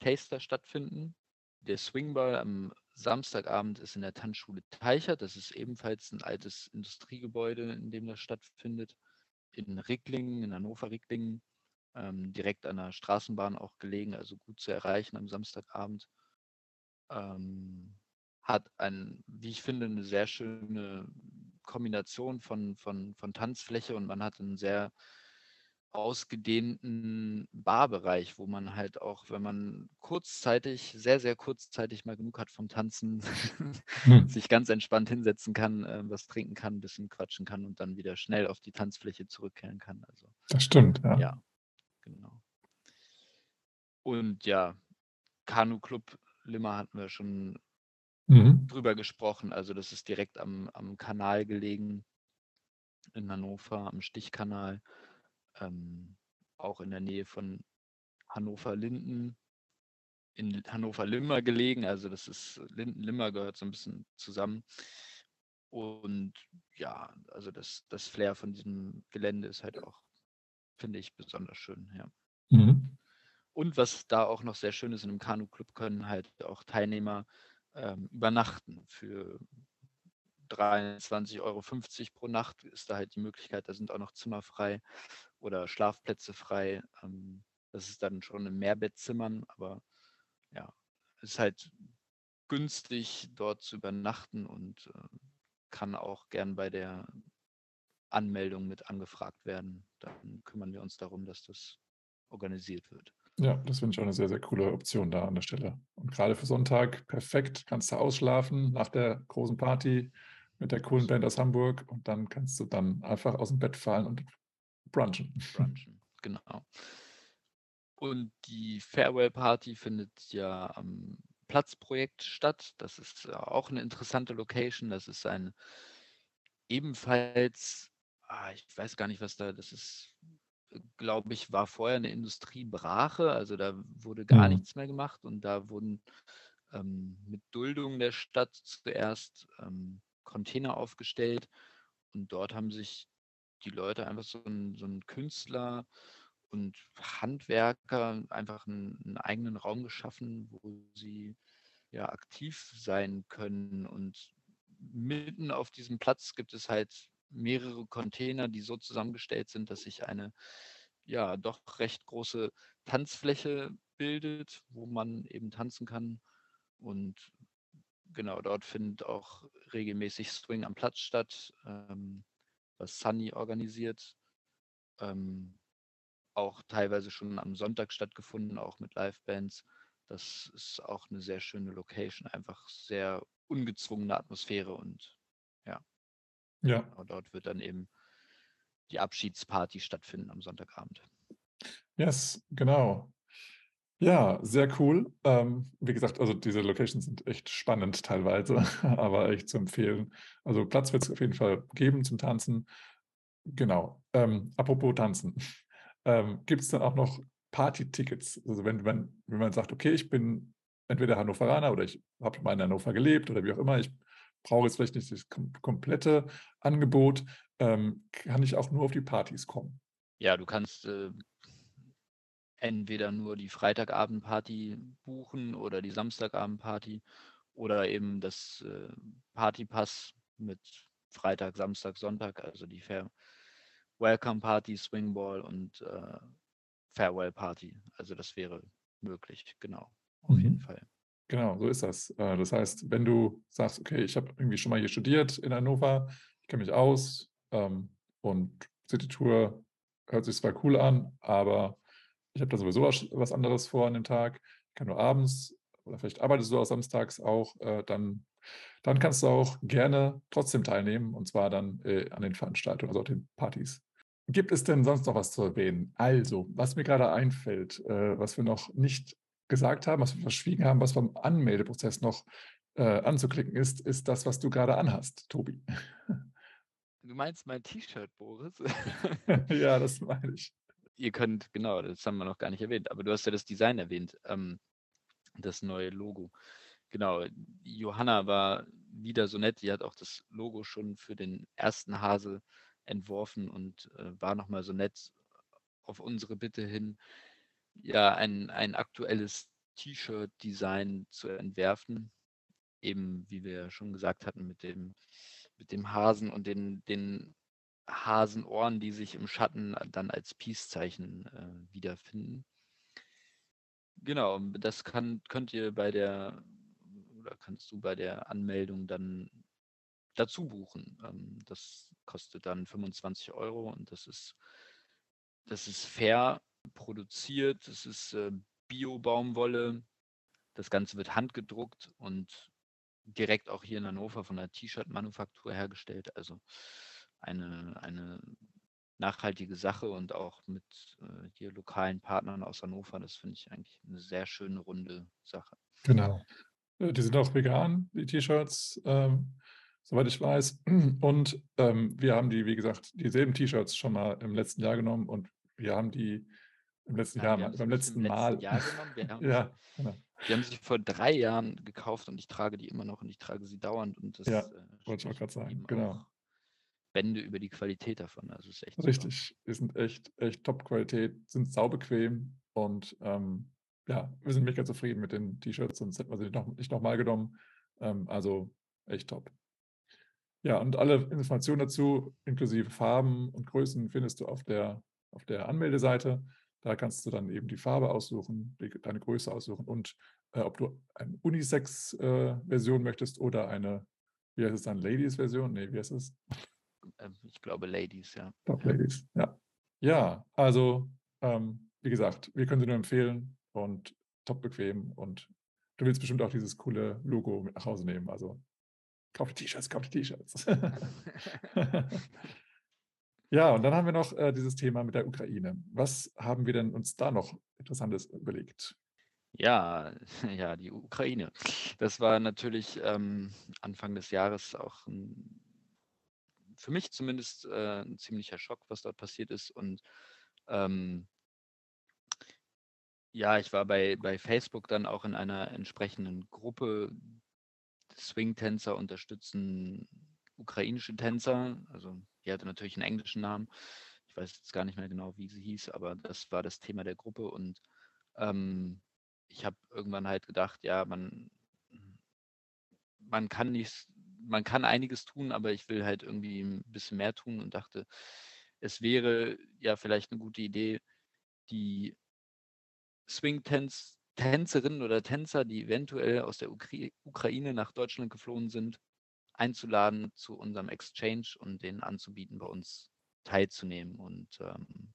Taster stattfinden. Der Swingball am Samstagabend ist in der Tanzschule Teichert. Das ist ebenfalls ein altes Industriegebäude, in dem das stattfindet. In Ricklingen, in Hannover-Ricklingen, ähm, direkt an der Straßenbahn auch gelegen, also gut zu erreichen am Samstagabend. Ähm, hat ein, wie ich finde, eine sehr schöne Kombination von, von, von Tanzfläche und man hat einen sehr ausgedehnten Barbereich, wo man halt auch, wenn man kurzzeitig, sehr, sehr kurzzeitig mal genug hat vom Tanzen, hm. sich ganz entspannt hinsetzen kann, äh, was trinken kann, ein bisschen quatschen kann und dann wieder schnell auf die Tanzfläche zurückkehren kann. Also, das stimmt, ja. Ja, genau. Und ja, Kanu Club Limmer hatten wir schon mhm. drüber gesprochen. Also das ist direkt am, am Kanal gelegen in Hannover, am Stichkanal ähm, auch in der Nähe von Hannover-Linden, in Hannover-Limmer gelegen. Also das ist Linden-Limmer gehört so ein bisschen zusammen. Und ja, also das, das Flair von diesem Gelände ist halt auch, finde ich, besonders schön, ja. Mhm. Und was da auch noch sehr schön ist, in einem Kanu-Club können halt auch Teilnehmer ähm, übernachten für 23,50 Euro pro Nacht ist da halt die Möglichkeit, da sind auch noch Zimmer frei oder Schlafplätze frei. Ähm, das ist dann schon in Mehrbettzimmern, aber ja, es ist halt günstig, dort zu übernachten und äh, kann auch gern bei der Anmeldung mit angefragt werden. Dann kümmern wir uns darum, dass das organisiert wird. Ja, das finde ich auch eine sehr, sehr coole Option da an der Stelle. Und gerade für Sonntag perfekt, kannst du ausschlafen nach der großen Party mit der coolen Band aus Hamburg und dann kannst du dann einfach aus dem Bett fallen und brunchen. Brunchen, genau. Und die Farewell Party findet ja am Platzprojekt statt. Das ist auch eine interessante Location. Das ist ein ebenfalls, ah, ich weiß gar nicht, was da, das ist, glaube ich, war vorher eine Industriebrache. Also da wurde gar mhm. nichts mehr gemacht und da wurden ähm, mit Duldung der Stadt zuerst ähm, Container aufgestellt und dort haben sich die Leute einfach so ein, so ein Künstler und Handwerker einfach einen, einen, eigenen Raum geschaffen, wo sie ja aktiv sein können. Und mitten auf diesem Platz gibt es halt mehrere Container, die so zusammengestellt sind, dass sich eine ja doch recht große Tanzfläche bildet, wo man eben tanzen kann. Und genau, dort findet auch regelmäßig Swing am Platz statt. Ähm, was Sunny organisiert. Ähm, auch teilweise schon am Sonntag stattgefunden, auch mit Livebands. Das ist auch eine sehr schöne Location, einfach sehr ungezwungene Atmosphäre und ja. Ja. Genau, dort wird dann eben die Abschiedsparty stattfinden am Sonntagabend. Yes, genau. Ja, sehr cool. Ähm, wie gesagt, also diese Locations sind echt spannend teilweise, aber echt zu empfehlen. Also Platz wird es auf jeden Fall geben zum Tanzen. Genau. Ähm, apropos Tanzen. Ähm, Gibt es dann auch noch Party-Tickets? Also wenn man, wenn man sagt, okay, ich bin entweder Hannoveraner oder ich habe mal in Hannover gelebt oder wie auch immer, ich brauche jetzt vielleicht nicht das kom komplette Angebot, ähm, kann ich auch nur auf die Partys kommen? Ja, du kannst äh, entweder nur die Freitagabendparty buchen oder die Samstagabendparty oder eben das äh, Partypass mit Freitag, Samstag, Sonntag, also die Fair Welcome Party, Swingball und äh, Farewell Party. Also das wäre möglich, genau, auf mhm. jeden Fall. Genau, so ist das. Äh, das heißt, wenn du sagst, okay, ich habe irgendwie schon mal hier studiert in Hannover, ich kenne mich aus ähm, und City Tour hört sich zwar cool an, aber ich habe da sowieso was, was, anderes vor an dem Tag, ich kann nur abends oder vielleicht arbeitest du auch samstags auch, äh, dann, dann kannst du auch gerne trotzdem teilnehmen und zwar dann äh, an den Veranstaltungen, also den Partys. Gibt es denn sonst noch was zu erwähnen? Also, was mir gerade einfällt, äh, was wir noch nicht gesagt haben, was wir verschwiegen haben, was vom Anmeldeprozess noch äh, anzuklicken ist, ist das, was du gerade anhast, Tobi. Du meinst mein T-Shirt, Boris? ja, das meine ich ihr könnt, genau, das haben wir noch gar nicht erwähnt, aber du hast ja das Design erwähnt, ähm, das neue Logo. Genau, Johanna war wieder so nett, die hat auch das Logo schon für den ersten Hase entworfen und äh, war nochmal so nett auf unsere Bitte hin, ja, ein, ein aktuelles T-Shirt-Design zu entwerfen. eben, wie wir schon gesagt hatten, mit dem, mit dem Hasen und den, den Hasenohren, die sich im Schatten dann als Peace-Zeichen äh, wiederfinden. Genau, das kann, könnt ihr bei der, oder kannst du bei der Anmeldung dann dazu buchen. Ähm, das kostet dann 25 Euro und das ist, das ist fair produziert, das ist äh, Bio-Baumwolle. Das Ganze wird handgedruckt und direkt auch hier in Hannover von der T-Shirt-Manufaktur hergestellt. Also eine, eine nachhaltige Sache und auch mit äh, hier lokalen Partnern aus Hannover. Das finde ich eigentlich eine sehr schöne runde Sache. Genau. Äh, die sind auch vegan, die T-Shirts, ähm, soweit ich weiß. Und ähm, wir haben die, wie gesagt, dieselben T-Shirts schon mal im letzten Jahr genommen und wir haben die im letzten ja, Jahr, beim letzten Mal. Jahr genommen. Wir haben, ja, genau. wir haben sie vor drei Jahren gekauft und ich trage die immer noch und ich trage sie dauernd. Und das ja, äh, wollte ich auch gerade sagen. Genau. Bände über die Qualität davon. Also ist echt Richtig, super. die sind echt, echt Top-Qualität, sind saubequem und ähm, ja, wir sind mega zufrieden mit den T-Shirts, sonst hätten wir sie noch, nicht nochmal genommen. Ähm, also echt top. Ja, und alle Informationen dazu, inklusive Farben und Größen, findest du auf der, auf der Anmeldeseite. Da kannst du dann eben die Farbe aussuchen, die, deine Größe aussuchen und äh, ob du eine Unisex-Version äh, möchtest oder eine, wie heißt es dann, Ladies-Version? Nee, wie heißt es? Ähm, ich glaube Ladies, ja. Top Ladies, ja. Ja, also ähm, wie gesagt, wir können sie nur empfehlen und top bequem und du willst bestimmt auch dieses coole Logo mit nach Hause nehmen. Also kauf die T-Shirts, kauf die T-Shirts. ja, und dann haben wir noch äh, dieses Thema mit der Ukraine. Was haben wir denn uns da noch Interessantes überlegt? Ja, ja, die Ukraine. Das war natürlich ähm, Anfang des Jahres auch ein für mich zumindest äh, ein ziemlicher Schock, was dort passiert ist. Und ähm, ja, ich war bei, bei Facebook dann auch in einer entsprechenden Gruppe. Swing-Tänzer unterstützen ukrainische Tänzer. Also die hatte natürlich einen englischen Namen. Ich weiß jetzt gar nicht mehr genau, wie sie hieß, aber das war das Thema der Gruppe. Und ähm, ich habe irgendwann halt gedacht, ja, man, man kann nicht man kann einiges tun, aber ich will halt irgendwie ein bisschen mehr tun und dachte, es wäre ja vielleicht eine gute Idee, die Swing-Tänzerinnen oder Tänzer, die eventuell aus der Ukra Ukraine nach Deutschland geflohen sind, einzuladen zu unserem Exchange und denen anzubieten, bei uns teilzunehmen. Und ähm,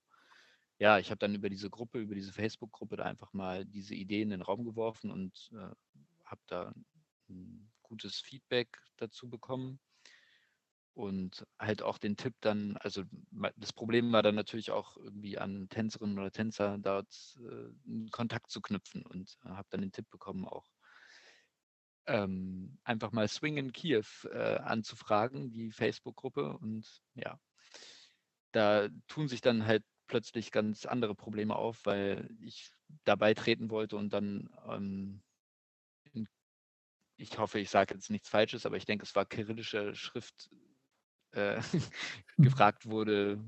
ja, ich habe dann über diese Gruppe, über diese Facebook-Gruppe da einfach mal diese Idee in den Raum geworfen und äh, habe da ein gutes Feedback dazu bekommen. Und halt auch den Tipp dann, also das Problem war dann natürlich auch irgendwie an Tänzerinnen oder Tänzer dort äh, Kontakt zu knüpfen und äh, habe dann den Tipp bekommen, auch ähm, einfach mal Swing in Kiew äh, anzufragen, die Facebook-Gruppe. Und ja, da tun sich dann halt plötzlich ganz andere Probleme auf, weil ich dabei treten wollte und dann ähm, ich hoffe, ich sage jetzt nichts Falsches, aber ich denke, es war kyrillische Schrift, äh, gefragt wurde.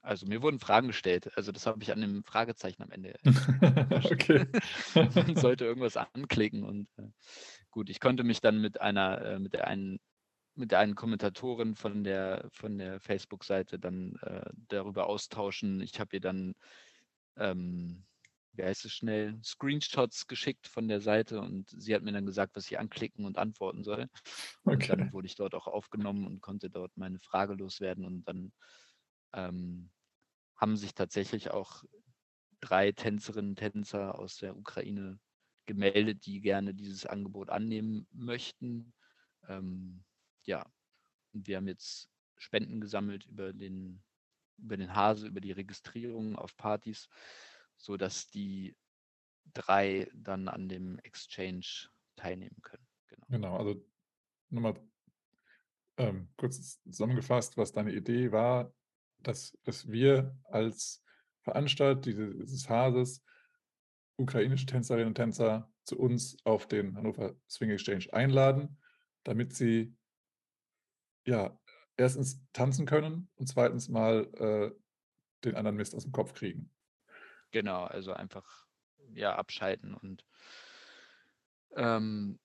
Also mir wurden Fragen gestellt. Also das habe ich an dem Fragezeichen am Ende. okay. Man sollte irgendwas anklicken und äh, gut, ich konnte mich dann mit einer, äh, mit der einen mit der einen Kommentatorin von der von der Facebook-Seite dann äh, darüber austauschen. Ich habe ihr dann ähm, wie heißt es schnell, Screenshots geschickt von der Seite und sie hat mir dann gesagt, was ich anklicken und antworten soll. Okay. Und dann wurde ich dort auch aufgenommen und konnte dort meine Frage loswerden und dann ähm, haben sich tatsächlich auch drei Tänzerinnen und Tänzer aus der Ukraine gemeldet, die gerne dieses Angebot annehmen möchten. Ähm, ja, und wir haben jetzt Spenden gesammelt über den, über den Hase, über die Registrierung auf Partys so dass die drei dann an dem Exchange teilnehmen können. Genau, genau also nochmal ähm, kurz zusammengefasst, was deine Idee war, dass, dass wir als Veranstalter dieses Hases ukrainische Tänzerinnen und Tänzer zu uns auf den Hannover Swing Exchange einladen, damit sie ja erstens tanzen können und zweitens mal äh, den anderen Mist aus dem Kopf kriegen. Genau, also einfach ja abschalten und ähm,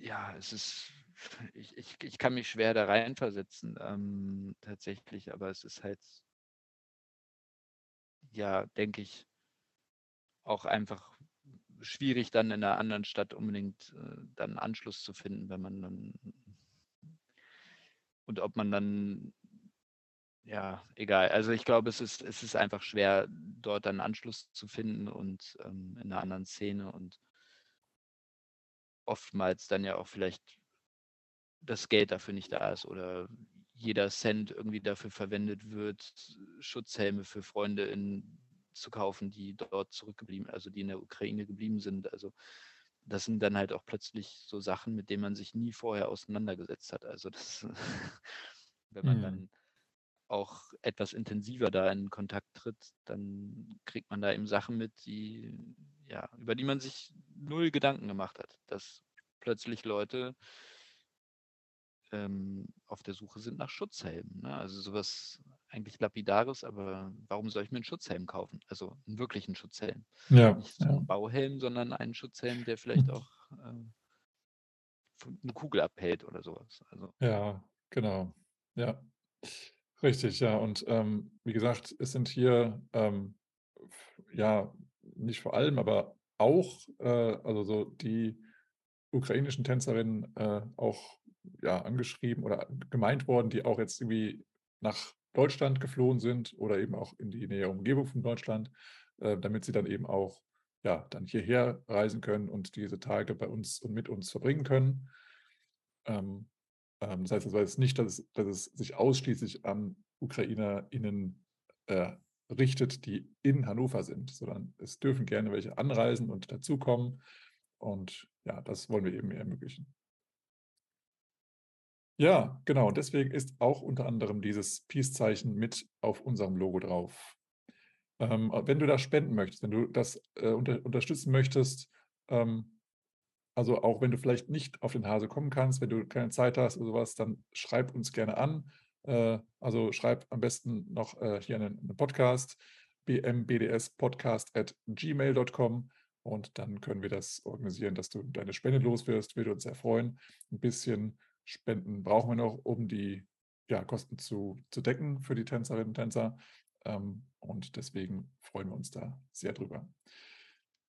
ja, es ist, ich, ich, ich kann mich schwer da reinversetzen, ähm, tatsächlich, aber es ist halt, ja, denke ich, auch einfach schwierig dann in einer anderen Stadt unbedingt äh, dann Anschluss zu finden, wenn man dann und ob man dann ja, egal. Also ich glaube, es ist, es ist einfach schwer, dort einen Anschluss zu finden und ähm, in einer anderen Szene und oftmals dann ja auch vielleicht das Geld dafür nicht da ist oder jeder Cent irgendwie dafür verwendet wird, Schutzhelme für Freunde in, zu kaufen, die dort zurückgeblieben, also die in der Ukraine geblieben sind. Also das sind dann halt auch plötzlich so Sachen, mit denen man sich nie vorher auseinandergesetzt hat. Also das, wenn man mhm. dann auch etwas intensiver da in Kontakt tritt, dann kriegt man da eben Sachen mit, die, ja, über die man sich null Gedanken gemacht hat, dass plötzlich Leute ähm, auf der Suche sind nach Schutzhelmen. Ne? Also sowas eigentlich lapidares, aber warum soll ich mir einen Schutzhelm kaufen? Also einen wirklichen Schutzhelm. Ja, Nicht so einen Bauhelm, sondern einen Schutzhelm, der vielleicht auch äh, eine Kugel abhält oder sowas. Also, ja, genau. Ja. Richtig, ja. Und ähm, wie gesagt, es sind hier ähm, ja nicht vor allem, aber auch äh, also so die ukrainischen Tänzerinnen äh, auch ja angeschrieben oder gemeint worden, die auch jetzt irgendwie nach Deutschland geflohen sind oder eben auch in die nähere Umgebung von Deutschland, äh, damit sie dann eben auch ja dann hierher reisen können und diese Tage bei uns und mit uns verbringen können. Ähm, das heißt, das heißt nicht, dass es, dass es sich ausschließlich an UkrainerInnen äh, richtet, die in Hannover sind, sondern es dürfen gerne welche anreisen und dazukommen. Und ja, das wollen wir eben ermöglichen. Ja, genau. Deswegen ist auch unter anderem dieses Peace-Zeichen mit auf unserem Logo drauf. Ähm, wenn du da spenden möchtest, wenn du das äh, unter, unterstützen möchtest, ähm, also auch wenn du vielleicht nicht auf den Hase kommen kannst, wenn du keine Zeit hast oder sowas, dann schreib uns gerne an. Äh, also schreib am besten noch äh, hier einen, Podcast, bmbdspodcast at gmail.com und dann können wir das organisieren, dass du deine Spende los wirst. Würde uns sehr freuen. Ein bisschen Spenden brauchen wir noch, um die ja, Kosten zu, zu decken für die Tänzerinnen und Tänzer. Ähm, und deswegen freuen wir uns da sehr drüber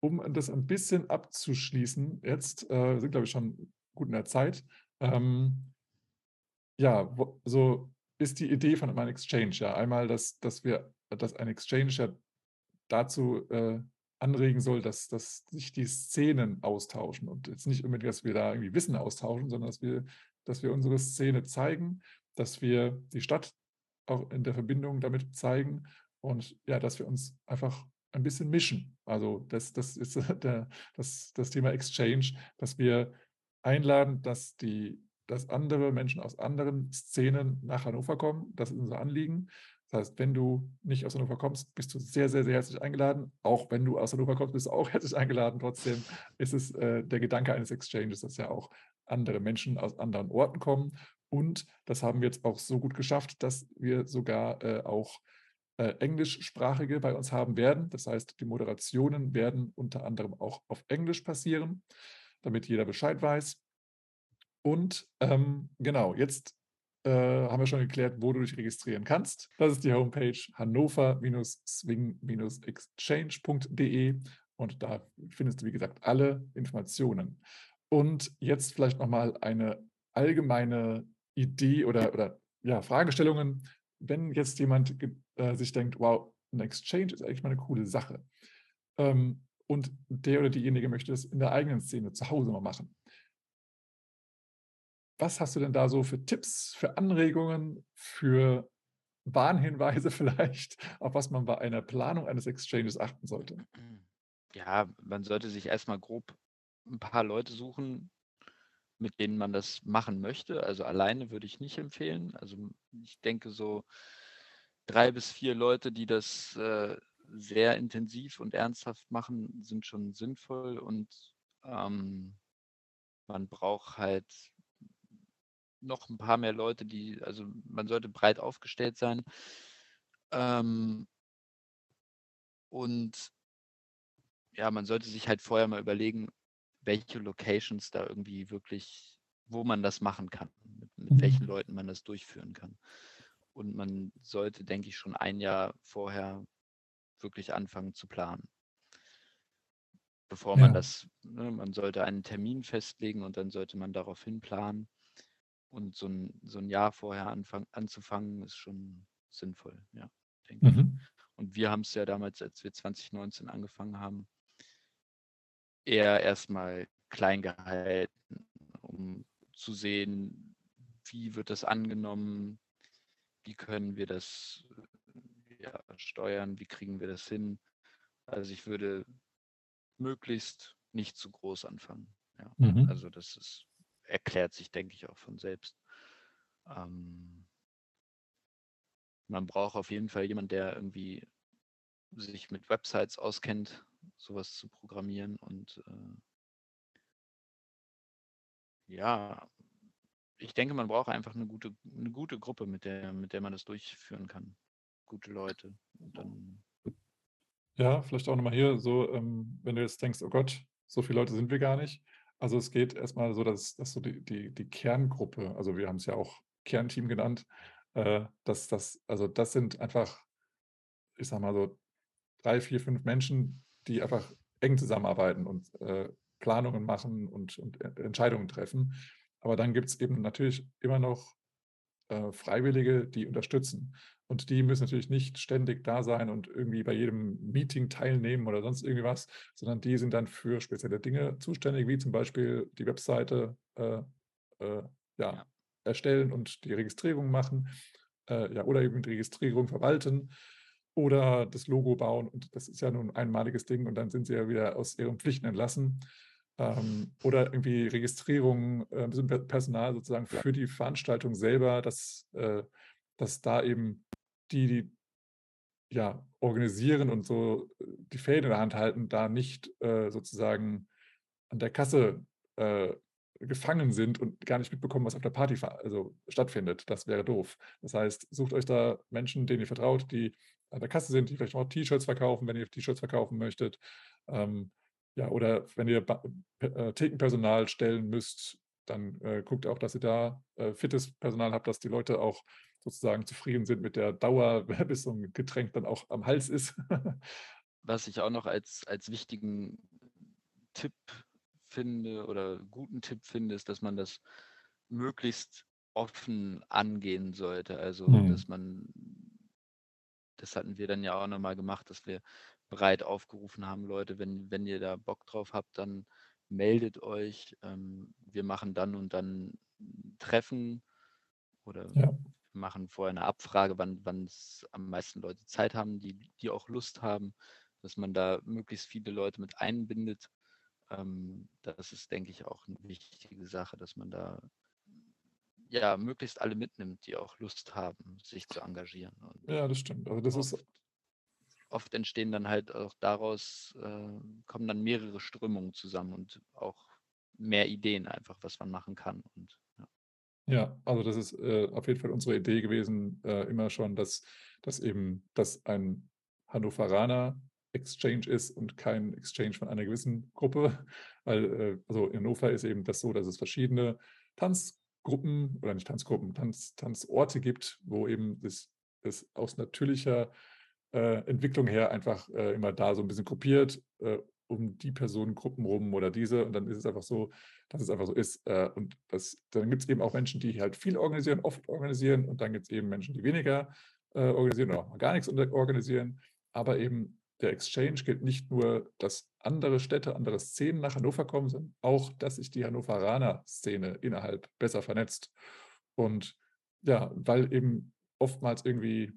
um das ein bisschen abzuschließen, jetzt äh, sind, glaube ich, schon gut in der Zeit. Ähm, ja, wo, so ist die Idee von einem Exchange ja einmal, dass, dass wir, dass ein Exchange ja dazu äh, anregen soll, dass, dass sich die Szenen austauschen und jetzt nicht unbedingt, dass wir da irgendwie Wissen austauschen, sondern dass wir, dass wir unsere Szene zeigen, dass wir die Stadt auch in der Verbindung damit zeigen und ja, dass wir uns einfach ein bisschen mischen. Also das, das ist der, das, das Thema Exchange, dass wir einladen, dass die dass andere Menschen aus anderen Szenen nach Hannover kommen. Das ist unser Anliegen. Das heißt, wenn du nicht aus Hannover kommst, bist du sehr, sehr, sehr herzlich eingeladen. Auch wenn du aus Hannover kommst, bist du auch herzlich eingeladen. Trotzdem ist es äh, der Gedanke eines Exchanges, dass ja auch andere Menschen aus anderen Orten kommen. Und das haben wir jetzt auch so gut geschafft, dass wir sogar äh, auch äh, Englischsprachige bei uns haben werden. Das heißt, die Moderationen werden unter anderem auch auf Englisch passieren, damit jeder Bescheid weiß. Und ähm, genau, jetzt äh, haben wir schon geklärt, wo du dich registrieren kannst. Das ist die Homepage hannover-swing-exchange.de und da findest du, wie gesagt, alle Informationen. Und jetzt vielleicht nochmal eine allgemeine Idee oder, oder ja, Fragestellungen, wenn jetzt jemand äh, sich denkt, wow, ein Exchange ist eigentlich mal eine coole Sache. Ähm, und der oder diejenige möchte das in der eigenen Szene zu Hause mal machen. Was hast du denn da so für Tipps, für Anregungen, für Warnhinweise vielleicht, auf was man bei einer Planung eines Exchanges achten sollte? Ja, man sollte sich erstmal grob ein paar Leute suchen, mit denen man das machen möchte. Also alleine würde ich nicht empfehlen. Also ich denke so drei bis vier Leute, die das äh, sehr intensiv und ernsthaft machen, sind schon sinnvoll und ähm, man braucht halt noch ein paar mehr Leute, die, also man sollte breit aufgestellt sein. Ähm, und ja, man sollte sich halt vorher mal überlegen, welche Locations da irgendwie wirklich, wo man das machen kann, mit, mit Mhm. welchen Leuten man das durchführen kann. Und man sollte, denke ich, schon ein Jahr vorher wirklich anfangen zu planen. Bevor man Ja. das, ne, man sollte einen Termin festlegen und dann sollte man daraufhin planen. Und so ein, so ein Jahr vorher anfang, anzufangen, ist schon sinnvoll, ja, denke ich. Mhm. Und wir haben es ja damals, als wir 2019 angefangen haben, eher erstmal klein gehalten, um zu sehen, wie wird das angenommen, wie können wir das äh, ja, steuern, wie kriegen wir das hin. Also ich würde möglichst nicht zu groß anfangen. Ja. Mhm. Also das ist, erklärt sich, denke ich, auch von selbst. Ähm, man braucht auf jeden Fall jemanden, der irgendwie sich mit Websites auskennt, sowas zu programmieren und äh, ja, ich denke, man braucht einfach eine gute, eine gute Gruppe, mit der, mit der man das durchführen kann. Gute Leute. Ja, vielleicht auch nochmal hier so, ähm, wenn du jetzt denkst, oh Gott, so viele Leute sind wir gar nicht. Also es geht erstmal so, dass, dass so die, die, die Kerngruppe, also wir haben es ja auch Kernteam genannt, äh, dass das, also das sind einfach, ich sag mal so, drei, vier, fünf Menschen, die einfach eng zusammenarbeiten und äh, Planungen machen und, und Entscheidungen treffen. Aber dann gibt es eben natürlich immer noch äh, Freiwillige, die unterstützen. Und die müssen natürlich nicht ständig da sein und irgendwie bei jedem Meeting teilnehmen oder sonst irgendwie was, sondern die sind dann für spezielle Dinge zuständig, wie zum Beispiel die Webseite äh, äh, ja, Ja. erstellen und die Registrierung machen äh, ja, oder eben die Registrierung verwalten oder das Logo bauen. Und das ist ja nun ein einmaliges Ding und dann sind sie ja wieder aus ihren Pflichten entlassen. Ähm, oder irgendwie Registrierung, äh, ein bisschen Per- Personal sozusagen für die Veranstaltung selber, dass, äh, dass da eben die, die ja, organisieren und so äh, die Fäden in der Hand halten, da nicht äh, sozusagen an der Kasse äh, gefangen sind und gar nicht mitbekommen, was auf der Party also stattfindet. Das wäre doof. Das heißt, sucht euch da Menschen, denen ihr vertraut, die an der Kasse sind, die vielleicht auch T-Shirts verkaufen, wenn ihr T-Shirts verkaufen möchtet. Ähm, ja, oder wenn ihr Ba- äh, Thekenpersonal stellen müsst, dann äh, guckt auch, dass ihr da äh, fittes Personal habt, dass die Leute auch sozusagen zufrieden sind mit der Dauer, bis so ein Getränk dann auch am Hals ist. was ich auch noch als, als wichtigen Tipp finde oder guten Tipp finde, ist, dass man das möglichst offen angehen sollte. Also, Hm. dass man, das hatten wir dann ja auch nochmal gemacht, dass wir breit aufgerufen haben, Leute, wenn, wenn ihr da Bock drauf habt, dann meldet euch. Ähm, wir machen dann und dann Treffen oder Ja. machen vorher eine Abfrage, wann wann es am meisten Leute Zeit haben, die, die auch Lust haben, dass man da möglichst viele Leute mit einbindet. Ähm, das ist, denke ich, auch eine wichtige Sache, dass man da ja möglichst alle mitnimmt, die auch Lust haben, sich zu engagieren. Und ja, das stimmt. Also das ist oft, oft entstehen dann halt auch daraus, äh, kommen dann mehrere Strömungen zusammen und auch mehr Ideen einfach, was man machen kann. Und ja. Ja, also das ist äh, auf jeden Fall unsere Idee gewesen, äh, immer schon, dass, dass eben das ein Hannoveraner Exchange ist und kein Exchange von einer gewissen Gruppe. Weil, äh, also in Hannover ist eben das so, dass es verschiedene Tanzgruppen oder nicht Tanzgruppen, Tanz, Tanzorte gibt, wo eben das, das aus natürlicher äh, Entwicklung her einfach äh, immer da so ein bisschen gruppiert, äh, um die Personengruppen rum oder diese. Und dann ist es einfach so, dass es einfach so ist. Äh, und das, dann gibt es eben auch Menschen, die halt viel organisieren, oft organisieren. Und dann gibt es eben Menschen, die weniger äh, organisieren oder auch gar nichts organisieren. Aber eben der Exchange gilt nicht nur, dass andere Städte, andere Szenen nach Hannover kommen, sondern auch, dass sich die Hannoveraner Szene innerhalb besser vernetzt. Und ja, weil eben oftmals irgendwie,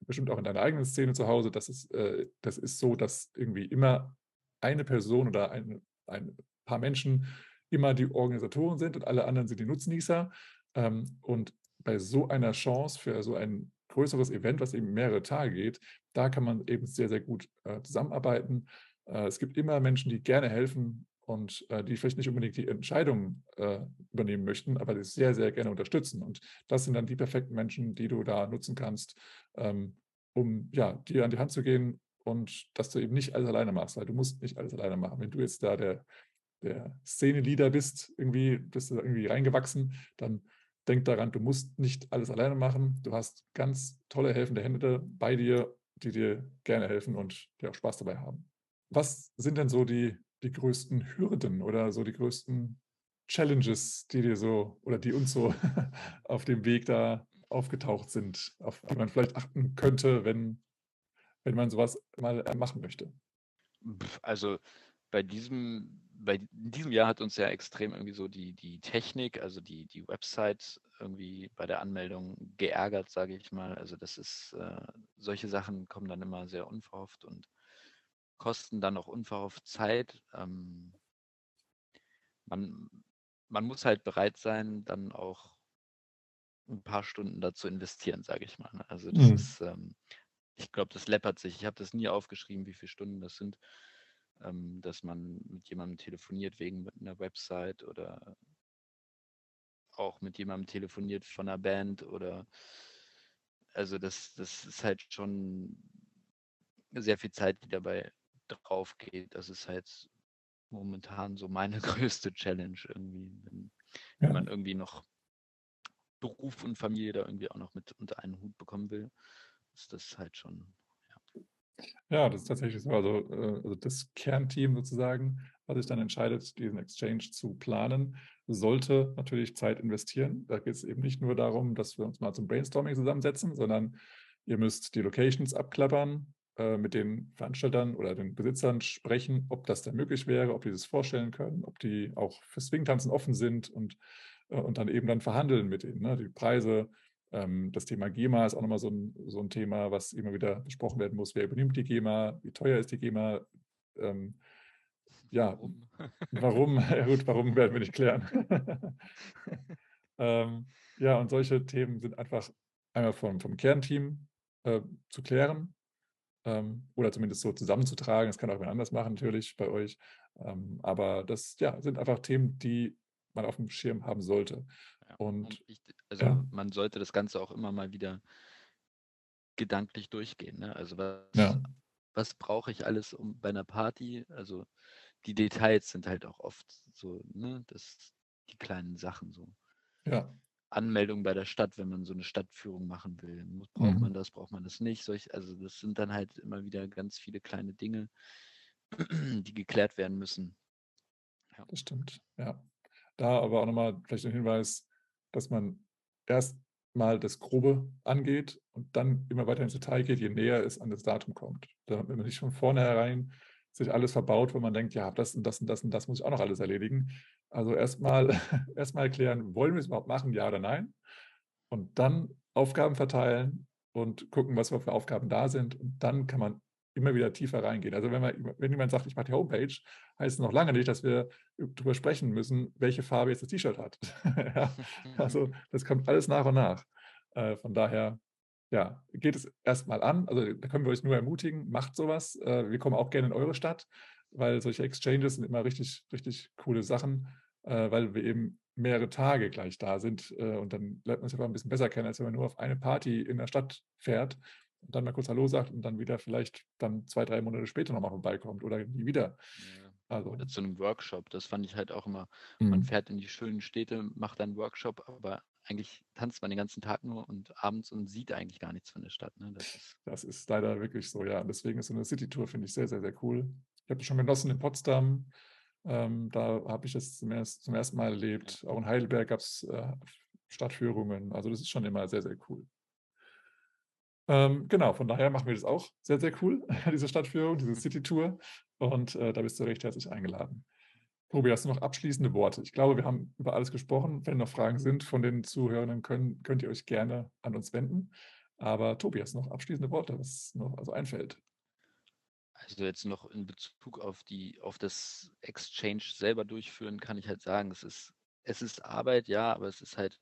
bestimmt auch in deiner eigenen Szene zu Hause, das ist, äh, das ist so, dass irgendwie immer eine Person oder ein, ein paar Menschen immer die Organisatoren sind und alle anderen sind die Nutznießer. Ähm, und bei so einer Chance für so ein größeres Event, was eben mehrere Tage geht, da kann man eben sehr, sehr gut äh, zusammenarbeiten. Äh, es gibt immer Menschen, die gerne helfen und äh, die vielleicht nicht unbedingt die Entscheidungen äh, übernehmen möchten, aber die sehr, sehr gerne unterstützen. Und das sind dann die perfekten Menschen, die du da nutzen kannst, ähm, um ja, dir an die Hand zu gehen und dass du eben nicht alles alleine machst, weil du musst nicht alles alleine machen. Wenn du jetzt da der der Szene-Leader bist, irgendwie bist du irgendwie reingewachsen, dann denk daran, du musst nicht alles alleine machen. Du hast ganz tolle helfende Hände bei dir, die dir gerne helfen und die auch Spaß dabei haben. Was sind denn so die, die größten Hürden oder so die größten Challenges, die dir so oder die uns so auf dem Weg da aufgetaucht sind, auf die man vielleicht achten könnte, wenn, wenn man sowas mal äh, machen möchte? Also bei diesem, bei diesem Jahr hat uns ja extrem irgendwie so die, die Technik, also die, die Website irgendwie bei der Anmeldung geärgert, sage ich mal. Also das ist, äh, solche Sachen kommen dann immer sehr unverhofft und kosten dann auch unverhofft Zeit. Ähm, man, man muss halt bereit sein, dann auch ein paar Stunden dazu investieren, sage ich mal. Ne? Also das mhm. ist, ähm, ich glaube, das läppert sich. Ich habe das nie aufgeschrieben, wie viele Stunden das sind, ähm, dass man mit jemandem telefoniert wegen einer Website oder auch mit jemandem telefoniert von einer Band oder also das, das ist halt schon sehr viel Zeit, die dabei drauf geht. Das ist halt momentan so meine größte Challenge irgendwie, wenn, wenn ja. man irgendwie noch Beruf und Familie da irgendwie auch noch mit unter einen Hut bekommen will, ist das halt schon, ja. Das ist tatsächlich so. Also, äh, also das Kernteam sozusagen, was sich dann entscheidet, diesen Exchange zu planen, sollte natürlich Zeit investieren. Da geht es eben nicht nur darum, dass wir uns mal zum Brainstorming zusammensetzen, sondern ihr müsst die Locations abklappern, äh, mit den Veranstaltern oder den Besitzern sprechen, ob das denn möglich wäre, ob die das vorstellen können, ob die auch für Swingtanzen offen sind und, äh, und dann eben dann verhandeln mit denen. Ne? Die Preise, das Thema GEMA ist auch nochmal so ein, so ein Thema, was immer wieder besprochen werden muss. Wer übernimmt die GEMA? Wie teuer ist die GEMA? Ähm, ja, warum? warum? Ja gut, warum werden wir nicht klären. ähm, ja, und solche Themen sind einfach einmal vom, vom Kernteam äh, zu klären ähm, oder zumindest so zusammenzutragen. Das kann auch jemand anders machen, natürlich bei euch. Ähm, aber das ja, sind einfach Themen, die man auf dem Schirm haben sollte. Und, also ja. man sollte das Ganze auch immer mal wieder gedanklich durchgehen. Ne? Also was, ja. was brauche ich alles um bei einer Party? Also die Details sind halt auch oft so, ne, das, die kleinen Sachen so. Ja. Anmeldung bei der Stadt, wenn man so eine Stadtführung machen will. Braucht mhm. man das, braucht man das nicht? Solch, also das sind dann halt immer wieder ganz viele kleine Dinge, die geklärt werden müssen. Ja. Das stimmt, ja. Da aber auch nochmal vielleicht ein Hinweis, dass man erst mal das Grobe angeht und dann immer weiter ins Detail geht, je näher es an das Datum kommt. Damit man nicht von vornherein sich alles verbaut, wo man denkt, ja, das und das und das und das muss ich auch noch alles erledigen. Also erstmal erstmal klären, wollen wir es überhaupt machen, ja oder nein? Und dann Aufgaben verteilen und gucken, was für Aufgaben da sind. Und dann kann man immer wieder tiefer reingehen. Also wenn, man, wenn jemand sagt, ich mache die Homepage, heißt es noch lange nicht, dass wir darüber sprechen müssen, welche Farbe jetzt das T-Shirt hat. ja, also das kommt alles nach und nach. Äh, von daher ja, geht es erstmal an. Also da können wir euch nur ermutigen, macht sowas. Äh, wir kommen auch gerne in eure Stadt, weil solche Exchanges sind immer richtig, richtig coole Sachen, äh, weil wir eben mehrere Tage gleich da sind. Äh, und dann lernt man sich einfach ein bisschen besser kennen, als wenn man nur auf eine Party in der Stadt fährt und dann mal kurz Hallo sagt und dann wieder vielleicht dann zwei, drei Monate später nochmal vorbeikommt oder nie wieder. Ja. Also. Oder zu einem Workshop. Das fand ich halt auch immer. Mhm. Man fährt in die schönen Städte, macht einen Workshop, aber eigentlich tanzt man den ganzen Tag nur und abends und sieht eigentlich gar nichts von der Stadt. Ne? Das, ist das, ist leider wirklich so, ja. Und deswegen ist so eine City-Tour, finde ich, sehr, sehr, sehr cool. Ich habe schon genossen in Potsdam. Ähm, da habe ich es zum, erst, zum, ersten Mal erlebt. Auch in Heidelberg gab es äh, Stadtführungen. Also das ist schon immer sehr, sehr cool. Ähm, genau, von daher machen wir das auch sehr, sehr cool, diese Stadtführung, diese City-Tour. Und äh, da bist du recht herzlich eingeladen. Tobi, hast du noch abschließende Worte? Ich glaube, wir haben über alles gesprochen. Wenn noch Fragen sind von den Zuhörern, können, könnt ihr euch gerne an uns wenden. Aber Tobi, hast du noch abschließende Worte, was noch also einfällt? Also jetzt noch in Bezug auf die, auf das Exchange selber durchführen, kann ich halt sagen, es ist, es ist Arbeit, ja, aber es ist halt,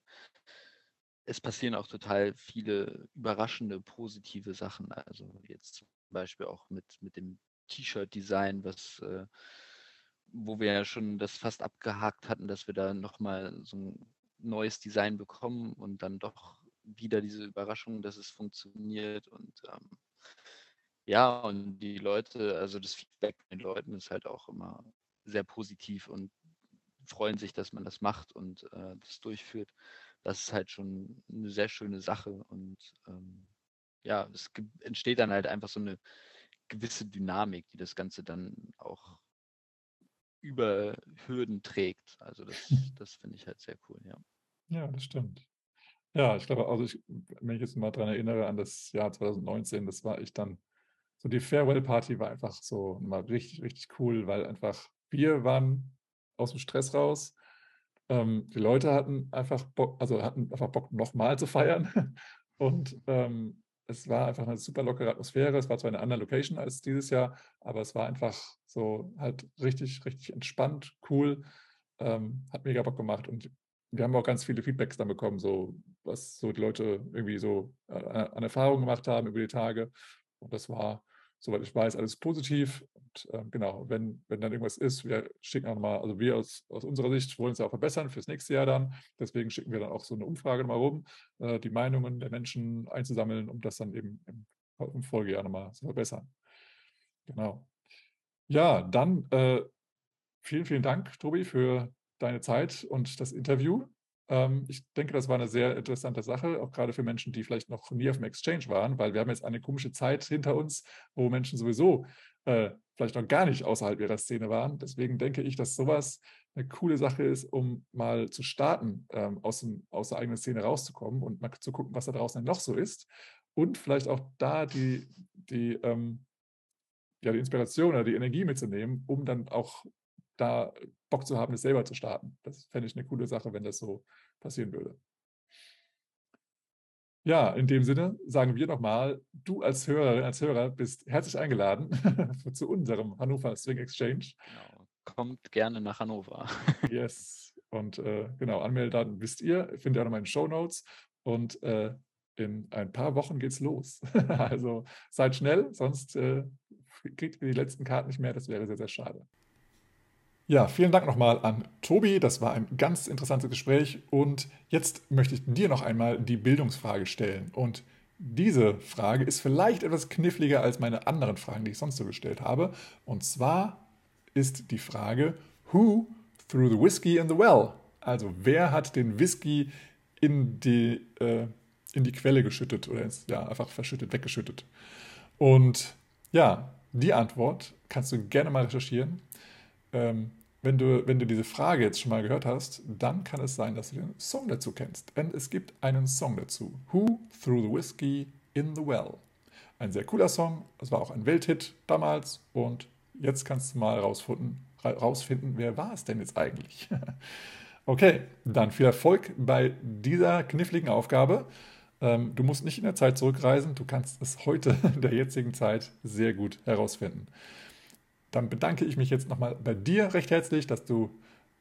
es passieren auch total viele überraschende, positive Sachen. Also jetzt zum Beispiel auch mit, mit dem T-Shirt-Design, was äh, wo wir ja schon das fast abgehakt hatten, dass wir da nochmal so ein neues Design bekommen und dann doch wieder diese Überraschung, dass es funktioniert und ähm, ja, und die Leute, also das Feedback von den Leuten ist halt auch immer sehr positiv und freuen sich, dass man das macht und äh, das durchführt. Das ist halt schon eine sehr schöne Sache und ähm, ja, es entsteht dann halt einfach so eine gewisse Dynamik, die das Ganze dann auch über Hürden trägt. Also das, das finde ich halt sehr cool, ja. Ja, das stimmt. Ja, ich glaube, also ich, wenn ich jetzt mal daran erinnere an das Jahr 2019, das war ich dann, so die Farewell-Party war einfach so mal richtig, richtig cool, weil einfach wir waren aus dem Stress raus. Ähm, die Leute hatten einfach Bock, also hatten einfach Bock, nochmal zu feiern. Und ähm, es war einfach eine super lockere Atmosphäre. Es war zwar eine andere Location als dieses Jahr, aber es war einfach so halt richtig, richtig entspannt, cool. Ähm, hat mega Bock gemacht und wir haben auch ganz viele Feedbacks dann bekommen, so was so die Leute irgendwie so äh, an Erfahrungen gemacht haben über die Tage. Und das war, soweit ich weiß, alles positiv. Und äh, genau, wenn, wenn dann irgendwas ist, wir schicken auch nochmal, also wir aus, aus unserer Sicht wollen es ja auch verbessern fürs nächste Jahr dann. Deswegen schicken wir dann auch so eine Umfrage nochmal rum, äh, die Meinungen der Menschen einzusammeln, um das dann eben im, im Folgejahr nochmal zu verbessern. Genau. Ja, dann äh, vielen, vielen Dank, Tobi, für deine Zeit und das Interview. Ähm, ich denke, das war eine sehr interessante Sache, auch gerade für Menschen, die vielleicht noch nie auf dem Exchange waren, weil wir haben jetzt eine komische Zeit hinter uns, wo Menschen sowieso äh, vielleicht noch gar nicht außerhalb ihrer Szene waren. Deswegen denke ich, dass sowas eine coole Sache ist, um mal zu starten, ähm, aus, dem, aus der eigenen Szene rauszukommen und mal zu gucken, was da draußen noch so ist. Und vielleicht auch da die, die, ähm, ja, die Inspiration oder die Energie mitzunehmen, um dann auch da Bock zu haben, es selber zu starten. Das fände ich eine coole Sache, wenn das so passieren würde. Ja, in dem Sinne sagen wir nochmal, du als Hörerin, als Hörer bist herzlich eingeladen zu unserem Hannover Swing Exchange. Genau. Kommt gerne nach Hannover. yes. Und äh, genau, Anmeldedaten wisst ihr, findet ihr auch nochmal in den Show Notes. Und äh, in ein paar Wochen geht's los. also seid schnell, sonst äh, kriegt ihr die letzten Karten nicht mehr. Das wäre sehr, sehr schade. Ja, vielen Dank nochmal an Tobi. Das war ein ganz interessantes Gespräch. Und jetzt möchte ich dir noch einmal die Bildungsfrage stellen. Und diese Frage ist vielleicht etwas kniffliger als meine anderen Fragen, die ich sonst so gestellt habe. Und zwar ist die Frage, who threw the whiskey in the well? Also wer hat den Whisky in die, äh, in die Quelle geschüttet oder ins, ja, einfach verschüttet, weggeschüttet? Und ja, die Antwort kannst du gerne mal recherchieren. Ähm, wenn du, wenn du diese Frage jetzt schon mal gehört hast, dann kann es sein, dass du den Song dazu kennst. Denn es gibt einen Song dazu. Who Threw the Whiskey in the Well? Ein sehr cooler Song. Das war auch ein Welthit damals. Und jetzt kannst du mal rausfinden, rausfinden wer war es denn jetzt eigentlich? okay, dann viel Erfolg bei dieser kniffligen Aufgabe. Ähm, du musst nicht in der Zeit zurückreisen. Du kannst es heute in der jetzigen Zeit sehr gut herausfinden dann bedanke ich mich jetzt nochmal bei dir recht herzlich, dass du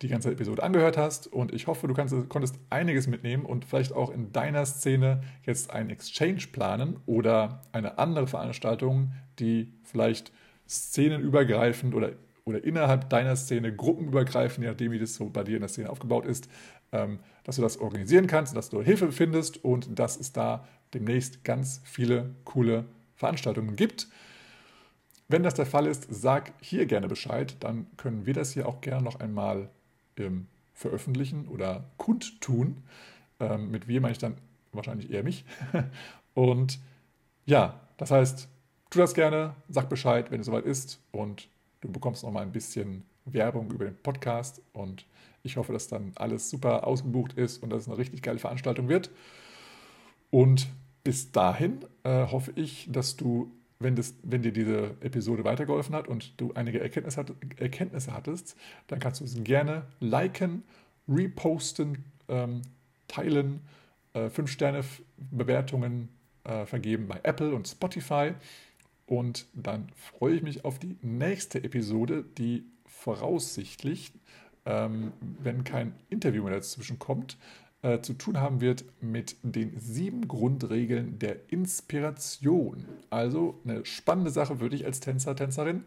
die ganze Episode angehört hast und ich hoffe, du kannst, konntest einiges mitnehmen und vielleicht auch in deiner Szene jetzt einen Exchange planen oder eine andere Veranstaltung, die vielleicht szenenübergreifend oder, oder innerhalb deiner Szene gruppenübergreifend, je nachdem, wie das so bei dir in der Szene aufgebaut ist, ähm, dass du das organisieren kannst, dass du Hilfe findest und dass es da demnächst ganz viele coole Veranstaltungen gibt. Wenn das der Fall ist, sag hier gerne Bescheid, dann können wir das hier auch gerne noch einmal ähm, veröffentlichen oder kundtun. Ähm, mit wir meine ich dann wahrscheinlich eher mich. Und ja, das heißt, tu das gerne, sag Bescheid, wenn es soweit ist und du bekommst noch mal ein bisschen Werbung über den Podcast und ich hoffe, dass dann alles super ausgebucht ist und dass es eine richtig geile Veranstaltung wird. Und bis dahin äh, hoffe ich, dass du wenn, das, wenn dir diese Episode weitergeholfen hat und du einige Erkenntnisse, hat, Erkenntnisse hattest, dann kannst du es gerne liken, reposten, ähm, teilen, äh, 5-Sterne-Bewertungen äh, vergeben bei Apple und Spotify. Und dann freue ich mich auf die nächste Episode, die voraussichtlich, ähm, wenn kein Interview mehr dazwischen kommt, äh, zu tun haben wird mit den sieben Grundregeln der Inspiration. Also eine spannende Sache für dich als Tänzer, Tänzerin,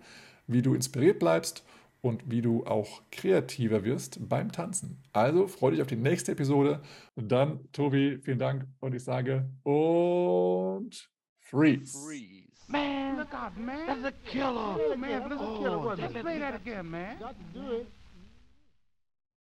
wie du inspiriert bleibst und wie du auch kreativer wirst beim Tanzen. Also freue dich auf die nächste Episode. Und dann, Tobi, vielen Dank und ich sage und freeze. freeze. Man, look out, man. That's a killer. Hey, man, it's a killer, oh? Let's play that again, man. Got to do it.